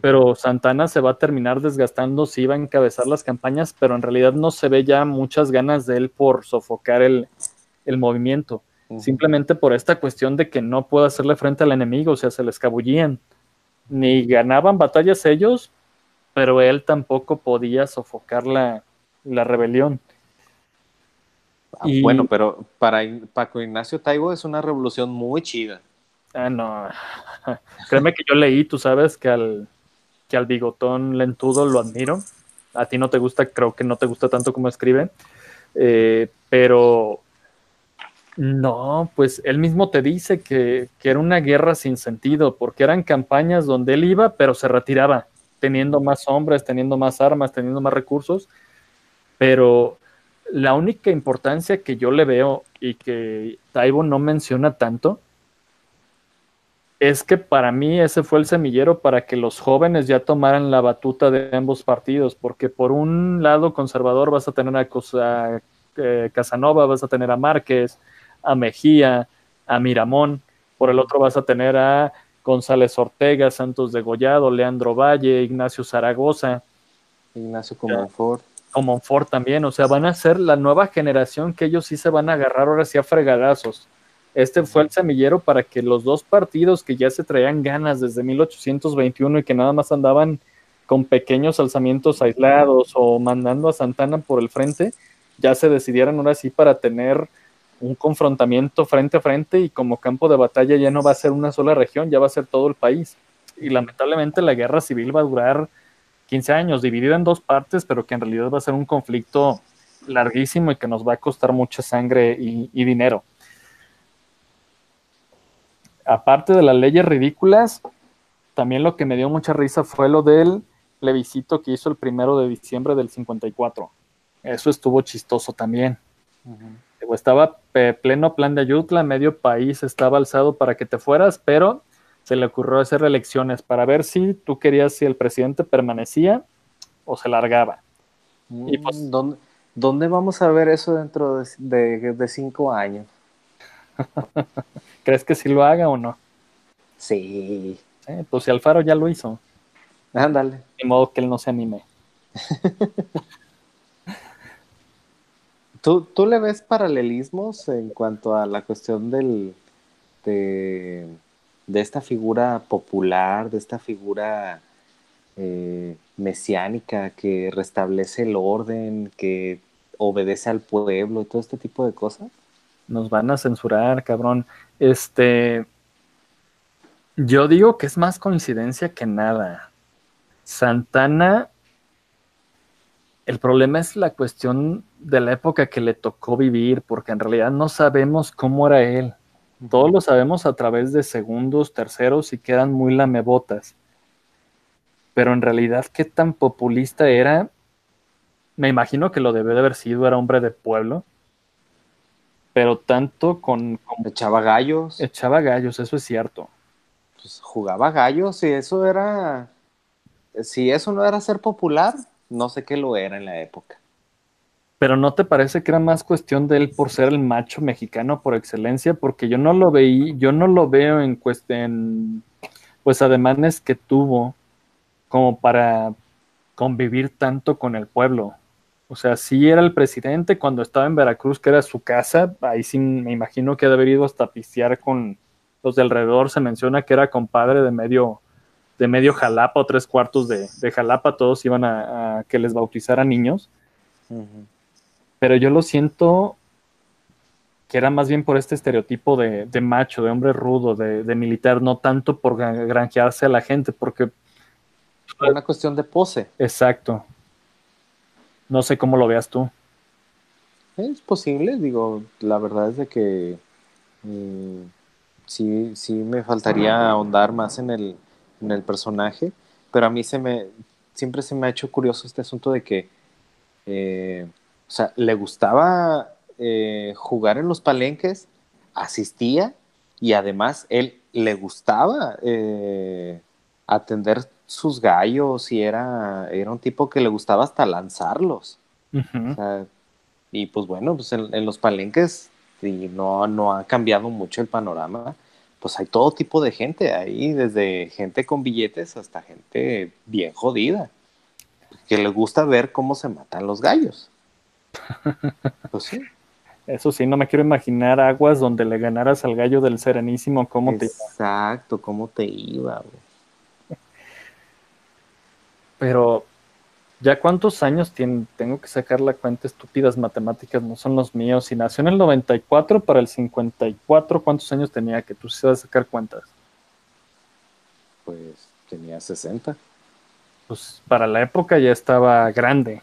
Pero Santana se va a terminar desgastando, sí va a encabezar las campañas, pero en realidad no se ve ya muchas ganas de él por sofocar el, movimiento. Simplemente por esta cuestión de que no puede hacerle frente al enemigo, o sea, se le escabullían. Ni ganaban batallas ellos, pero él tampoco podía sofocar la, la rebelión. Ah, bueno, pero para Paco Ignacio Taibo es una revolución muy chida. Ah, no. Créeme que yo leí, tú sabes que al, que al bigotón lentudo lo admiro. A ti no te gusta, creo que no te gusta tanto como escribe. Eh, pero no, pues él mismo te dice que, que, era una guerra sin sentido, porque eran campañas donde él iba, pero se retiraba, teniendo más hombres, teniendo más armas, teniendo más recursos. Pero la única importancia que yo le veo y que Taibo no menciona tanto es que para mí ese fue el semillero para que los jóvenes ya tomaran la batuta de ambos partidos, porque por un lado conservador vas a tener a, eh, Casanova, vas a tener a Márquez, a Mejía, a Miramón, por el otro vas a tener a González Ortega, Santos de Gollado, Leandro Valle, Ignacio Zaragoza. Ignacio Comonfort como Ford también, o sea, van a ser la nueva generación que ellos sí se van a agarrar ahora sí a fregadazos. Este fue el semillero para que los dos partidos que ya se traían ganas desde 1821 y que nada más andaban con pequeños alzamientos aislados o mandando a Santana por el frente, ya se decidieran ahora sí para tener un confrontamiento frente a frente y como campo de batalla ya no va a ser una sola región, ya va a ser todo el país. Y lamentablemente la guerra civil va a durar 15 años, dividido en dos partes, pero que en realidad va a ser un conflicto larguísimo y que nos va a costar mucha sangre y, dinero. Aparte de las leyes ridículas, también lo que me dio mucha risa fue lo del plebiscito que hizo el primero de diciembre del 54. Eso estuvo chistoso también. Estaba pleno plan de Ayutla, medio país estaba alzado para que te fueras, pero se le ocurrió hacer elecciones para ver si tú querías si el presidente permanecía o se largaba. y pues, mm, ¿Dónde, ¿Dónde, vamos a ver eso dentro de, cinco años? ¿Crees que sí lo haga o no? Sí. Eh, pues si Alfaro ya lo hizo. Ándale. De modo que él no se anime. ¿Tú, ¿Tú le ves paralelismos en cuanto a la cuestión del, de, de esta figura popular, de esta figura eh, mesiánica que restablece el orden, que obedece al pueblo y todo este tipo de cosas? Nos van a censurar, cabrón. Este. Yo digo que es más coincidencia que nada. Santana. El problema es la cuestión de la época que le tocó vivir, porque en realidad no sabemos cómo era él. Todos lo sabemos a través de segundos, terceros y quedan muy lamebotas. Pero en realidad, ¿qué tan populista era? Me imagino que lo debe de haber sido, era hombre de pueblo. Pero tanto con... echaba gallos. Echaba gallos, eso es cierto. Pues jugaba gallos y eso era... Si eso no era ser popular, no sé qué lo era en la época. Pero ¿no te parece que era más cuestión de él por ser el macho mexicano por excelencia? Porque yo no lo veí, yo no lo veo en cuestión, pues ademanes que tuvo como para convivir tanto con el pueblo. O sea, sí era el presidente cuando estaba en Veracruz, que era su casa, ahí sí me imagino que ha de haber ido hasta pistear con los de alrededor, se menciona que era compadre de medio, de medio Jalapa o tres cuartos de, Jalapa, todos iban a, que les bautizara niños pero yo lo siento que era más bien por este estereotipo de, macho, de hombre rudo, de, militar, no tanto por granjearse a la gente, porque... Es una cuestión de pose. Exacto. No sé cómo lo veas tú. Es posible, digo, la verdad es de que mm, sí, sí me faltaría ahondar más en el, en el personaje, pero a mí se me, siempre se me ha hecho curioso este asunto de que, eh, o sea, le gustaba eh, jugar en los palenques, asistía y además él le gustaba eh, atender sus gallos y era, era un tipo que le gustaba hasta lanzarlos. y pues bueno, pues en, los palenques y no, no ha cambiado mucho el panorama. Pues hay todo tipo de gente ahí, desde gente con billetes hasta gente bien jodida, que le gusta ver cómo se matan los gallos. Pues sí. Eso sí, no me quiero imaginar aguas donde le ganaras al gallo del Serenísimo, cómo te iba. Exacto, cómo te iba, Pero, ¿ya cuántos años tiene? Tengo que sacar la cuenta, estúpidas matemáticas no son los míos. Si nació en el 94 para el 54, ¿cuántos años tenía? Que tú sabes sacar cuentas. Pues tenía 60. Pues para la época ya estaba grande.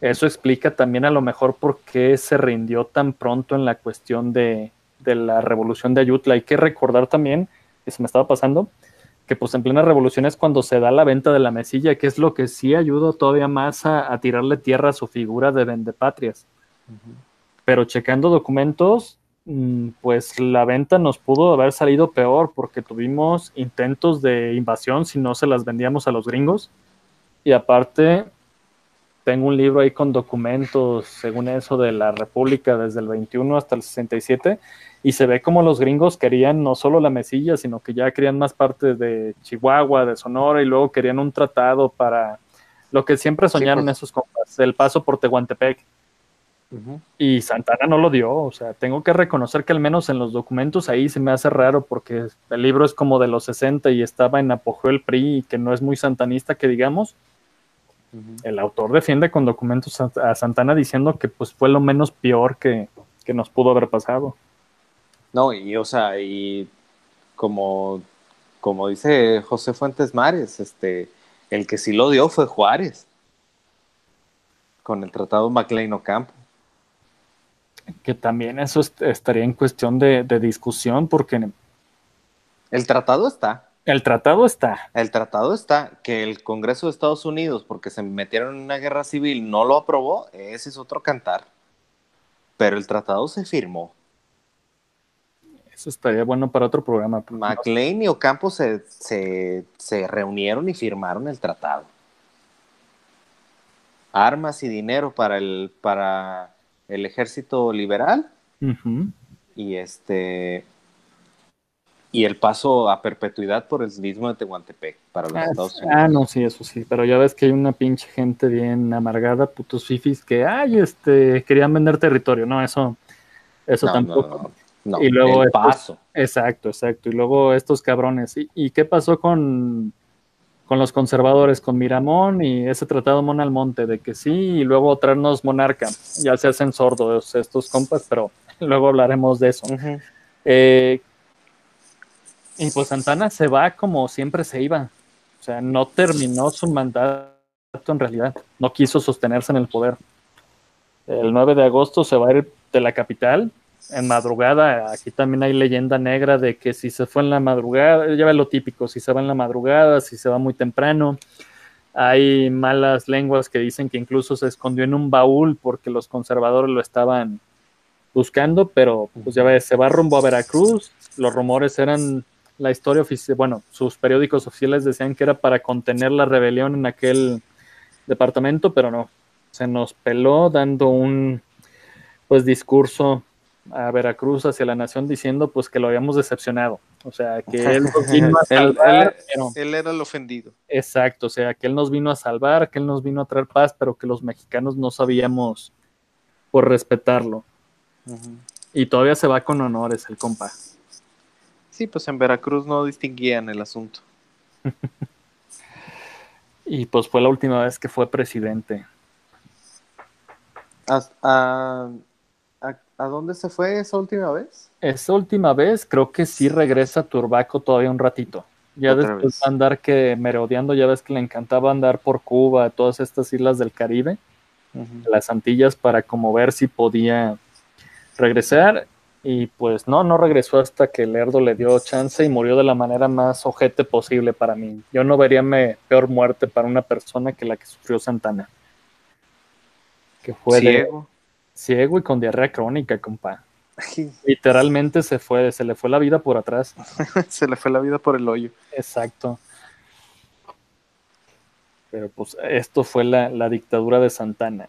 Eso explica también a lo mejor por qué se rindió tan pronto en la cuestión de, la revolución de Ayutla. Hay que recordar también, que se me estaba pasando, que pues en plena revolución es cuando se da la venta de la mesilla, que es lo que sí ayudó todavía más a, tirarle tierra a su figura de vendepatrias. Pero checando documentos, mm, pues la venta nos pudo haber salido peor porque tuvimos intentos de invasión si no se las vendíamos a los gringos. Y aparte, tengo un libro ahí con documentos, según eso, de la República desde el 21 hasta el 67, y se ve como los gringos querían no solo la mesilla, sino que ya querían más partes de Chihuahua, de Sonora, y luego querían un tratado para lo que siempre soñaron pues. esos compas, el paso por Tehuantepec. Y Santana no lo dio, o sea, tengo que reconocer que al menos en los documentos ahí se me hace raro porque el libro es como de los 60 y estaba en apogeo el PRI y que no es muy santanista que digamos, el autor defiende con documentos a, Santana diciendo que pues fue lo menos peor que, nos pudo haber pasado. No, y o sea, y como, como dice José Fuentes Mares, este, el que sí lo dio fue Juárez, con el tratado MacLean Ocampo. Que también eso estaría en cuestión de discusión, porque el tratado está. El tratado está. El tratado está. Que el Congreso de Estados Unidos, porque se metieron en una guerra civil, no lo aprobó, ese es otro cantar. Pero el tratado se firmó. Eso estaría bueno para otro programa. McLean y Ocampo se, se, reunieron y firmaron el tratado. Armas y dinero para el, para el ejército liberal. Y este y el paso a perpetuidad por el mismo de Tehuantepec para los ah, Estados Unidos. Ah, no, sí, eso sí, pero ya ves que hay una pinche gente bien amargada, putos fifis, que, ay, este, querían vender territorio, no, eso, eso tampoco. No, y luego el paso. Exacto, exacto, y luego estos cabrones, ¿y, qué pasó con, con los conservadores, con Miramón y ese tratado Mon al Monte, de que sí, y luego traernos monarca, ya se hacen sordos estos compas, pero luego hablaremos de eso. eh, y pues Santana se va como siempre se iba. O sea, no terminó su mandato en realidad. No quiso sostenerse en el poder. El 9 de agosto se va a ir de la capital en madrugada. Aquí también hay leyenda negra de que si se fue en la madrugada, ya ve lo típico, si se va en la madrugada, si se va muy temprano. Hay malas lenguas que dicen que incluso se escondió en un baúl porque los conservadores lo estaban buscando, pero pues ya ves, se va rumbo a Veracruz. Los rumores eran la historia oficial, bueno, sus periódicos oficiales decían que era para contener la rebelión en aquel departamento, pero no, se nos peló dando un pues discurso a Veracruz hacia la nación diciendo pues que lo habíamos decepcionado, o sea, que él nos vino a salvar, él, era el ofendido. Exacto, o sea, que él nos vino a salvar, que él nos vino a traer paz, pero que los mexicanos no sabíamos por respetarlo. Y todavía se va con honores el compa. Sí, pues en Veracruz no distinguían el asunto. y pues fue la última vez que fue presidente. ¿A, dónde se fue esa última vez? Esa última vez creo que sí regresa a Turbaco todavía un ratito. Ya después de andar que merodeando, ya ves que le encantaba andar por Cuba, todas estas islas del Caribe. las Antillas para como ver si podía regresar y pues no, no regresó hasta que Lerdo le dio chance y murió de la manera más ojete posible para mí. Yo no vería peor muerte para una persona que la que sufrió Santana. Que fue ciego. ciego y con diarrea crónica, compa. Literalmente se fue, se le fue la vida por atrás. se le fue la vida por el hoyo. Exacto. Pero pues esto fue la, la dictadura de Santana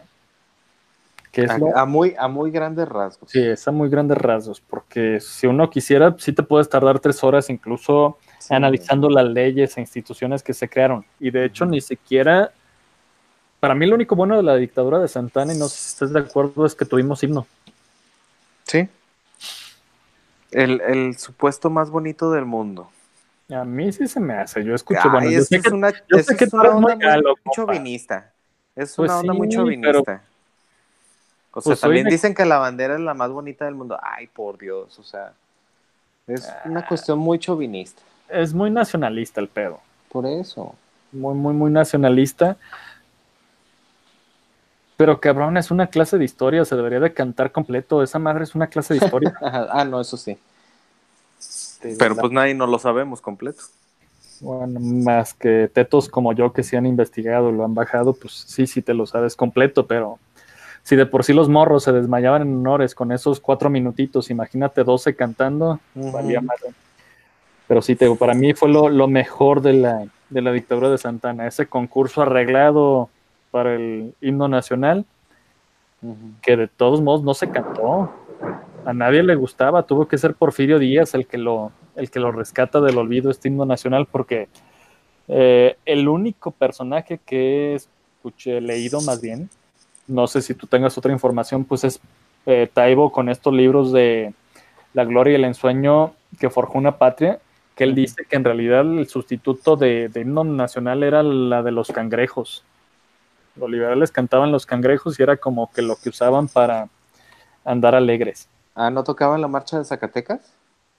a, muy, a muy grandes rasgos. Sí, es a muy grandes rasgos, porque si uno quisiera, sí te puedes tardar tres horas incluso analizando las leyes e instituciones que se crearon. Y de hecho, ni siquiera, para mí lo único bueno de la dictadura de Santana, y no sé si estás de acuerdo, es que tuvimos himno. Sí. El, supuesto más bonito del mundo. A mí sí se me hace. Yo escucho. bueno, es, una, onda muy, chauvinista. Es una pues onda muy chauvinista. O sea, pues también dicen que la bandera es la más bonita del mundo. Ay, por Dios, o sea, es una cuestión muy chauvinista. Es muy nacionalista el pedo. Por eso. Muy, muy, muy nacionalista. Pero cabrón, es una clase de historia, se debería de cantar completo. Esa madre es una clase de historia. ah, no, eso sí. Pero pues nadie no lo sabemos completo. Bueno, más que tetos como yo que se han investigado, lo han bajado, pues sí, sí te lo sabes completo, pero si de por sí los morros se desmayaban en honores con esos cuatro minutitos, imagínate 12 cantando, valía más. Pero sí, te, para mí fue lo, mejor de la, de la dictadura de Santana, ese concurso arreglado para el himno nacional, que de todos modos no se cantó. A nadie le gustaba, tuvo que ser Porfirio Díaz el que lo, el que lo rescata del olvido este himno nacional, porque eh, el único personaje que escuché, leído más bien, no sé si tú tengas otra información, pues es eh, Taibo con estos libros de La gloria y el ensueño que forjó una patria, que él dice que en realidad el sustituto de, himno nacional era la de los cangrejos. Los liberales cantaban los cangrejos y era como que lo que usaban para andar alegres. Ah, ¿no tocaban la marcha de Zacatecas?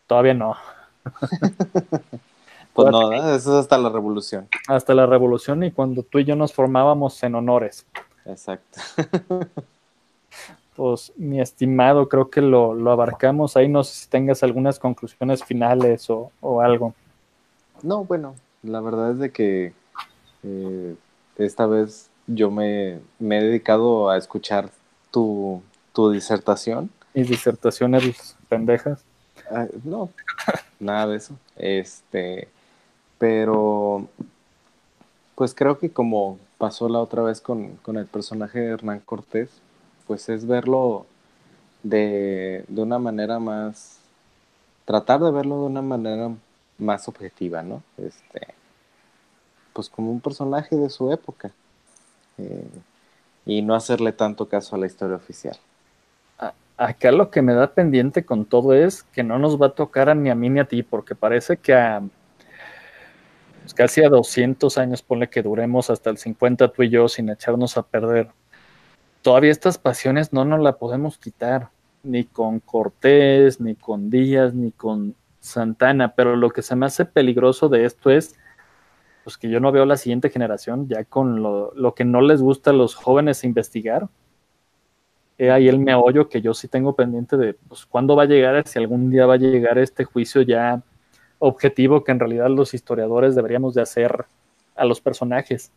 Todavía no. pues no, eso es hasta la revolución. Hasta la revolución y cuando tú y yo nos formábamos en honores. Exacto. pues mi estimado, creo que lo, abarcamos ahí. No sé si tengas algunas conclusiones finales o, algo. No, bueno, la verdad es de que eh, esta vez yo me, he dedicado a escuchar tu, disertación. ¿Mis disertaciones pendejas? Ah, no, nada de eso. Este, pero pues creo que como pasó la otra vez con, el personaje de Hernán Cortés, pues es verlo de, una manera más, tratar de verlo de una manera más objetiva, ¿no? Este, pues como un personaje de su época eh, y no hacerle tanto caso a la historia oficial. Acá lo que me da pendiente con todo es que no nos va a tocar a ni a mí ni a ti, porque parece que a, pues, casi a 200 años, ponle que duremos hasta el 50 tú y yo sin echarnos a perder. Todavía estas pasiones no nos la podemos quitar, ni con Cortés, ni con Díaz, ni con Santana, pero lo que se me hace peligroso de esto es pues que yo no veo la siguiente generación ya con lo, lo que no les gusta a los jóvenes investigar. He ahí el meollo que yo sí tengo pendiente de pues cuándo va a llegar, si algún día va a llegar este juicio ya objetivo que en realidad los historiadores deberíamos de hacer a los personajes.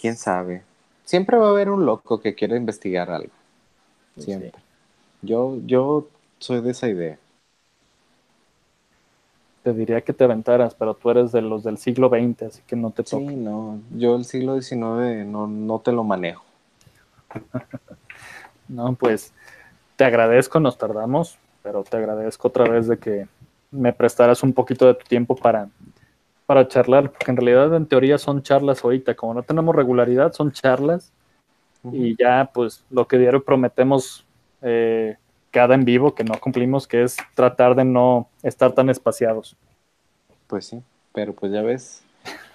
¿Quién sabe? Siempre va a haber un loco que quiera investigar algo. Siempre. Yo, yo soy de esa idea. Te diría que te aventaras, pero tú eres de los del siglo XX, así que no te toca. Sí, no. Yo el siglo XIX no, no te lo manejo. no, pues te agradezco, nos tardamos pero te agradezco otra vez de que me prestaras un poquito de tu tiempo para, para charlar, porque en realidad en teoría son charlas ahorita, como no tenemos regularidad, son charlas y ya pues lo que diario prometemos eh, cada en vivo que no cumplimos, que es tratar de no estar tan espaciados. Pues sí, pero pues ya ves,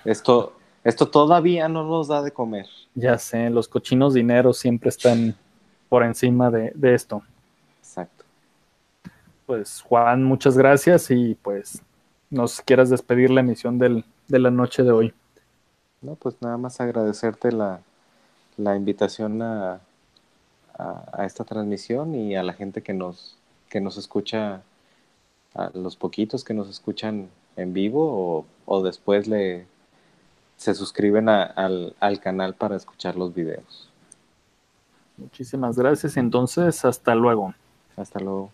esto, esto todavía no nos da de comer. Ya sé, los cochinos dineros siempre están por encima de, de esto pues Juan, muchas gracias y pues nos quieras despedir la emisión del, de la noche de hoy. No, pues nada más agradecerte la, la invitación a, a, esta transmisión y a la gente que nos, que nos escucha, a los poquitos que nos escuchan en vivo o, después le, se suscriben al, al canal para escuchar los videos. Muchísimas gracias. Entonces, hasta luego. Hasta luego.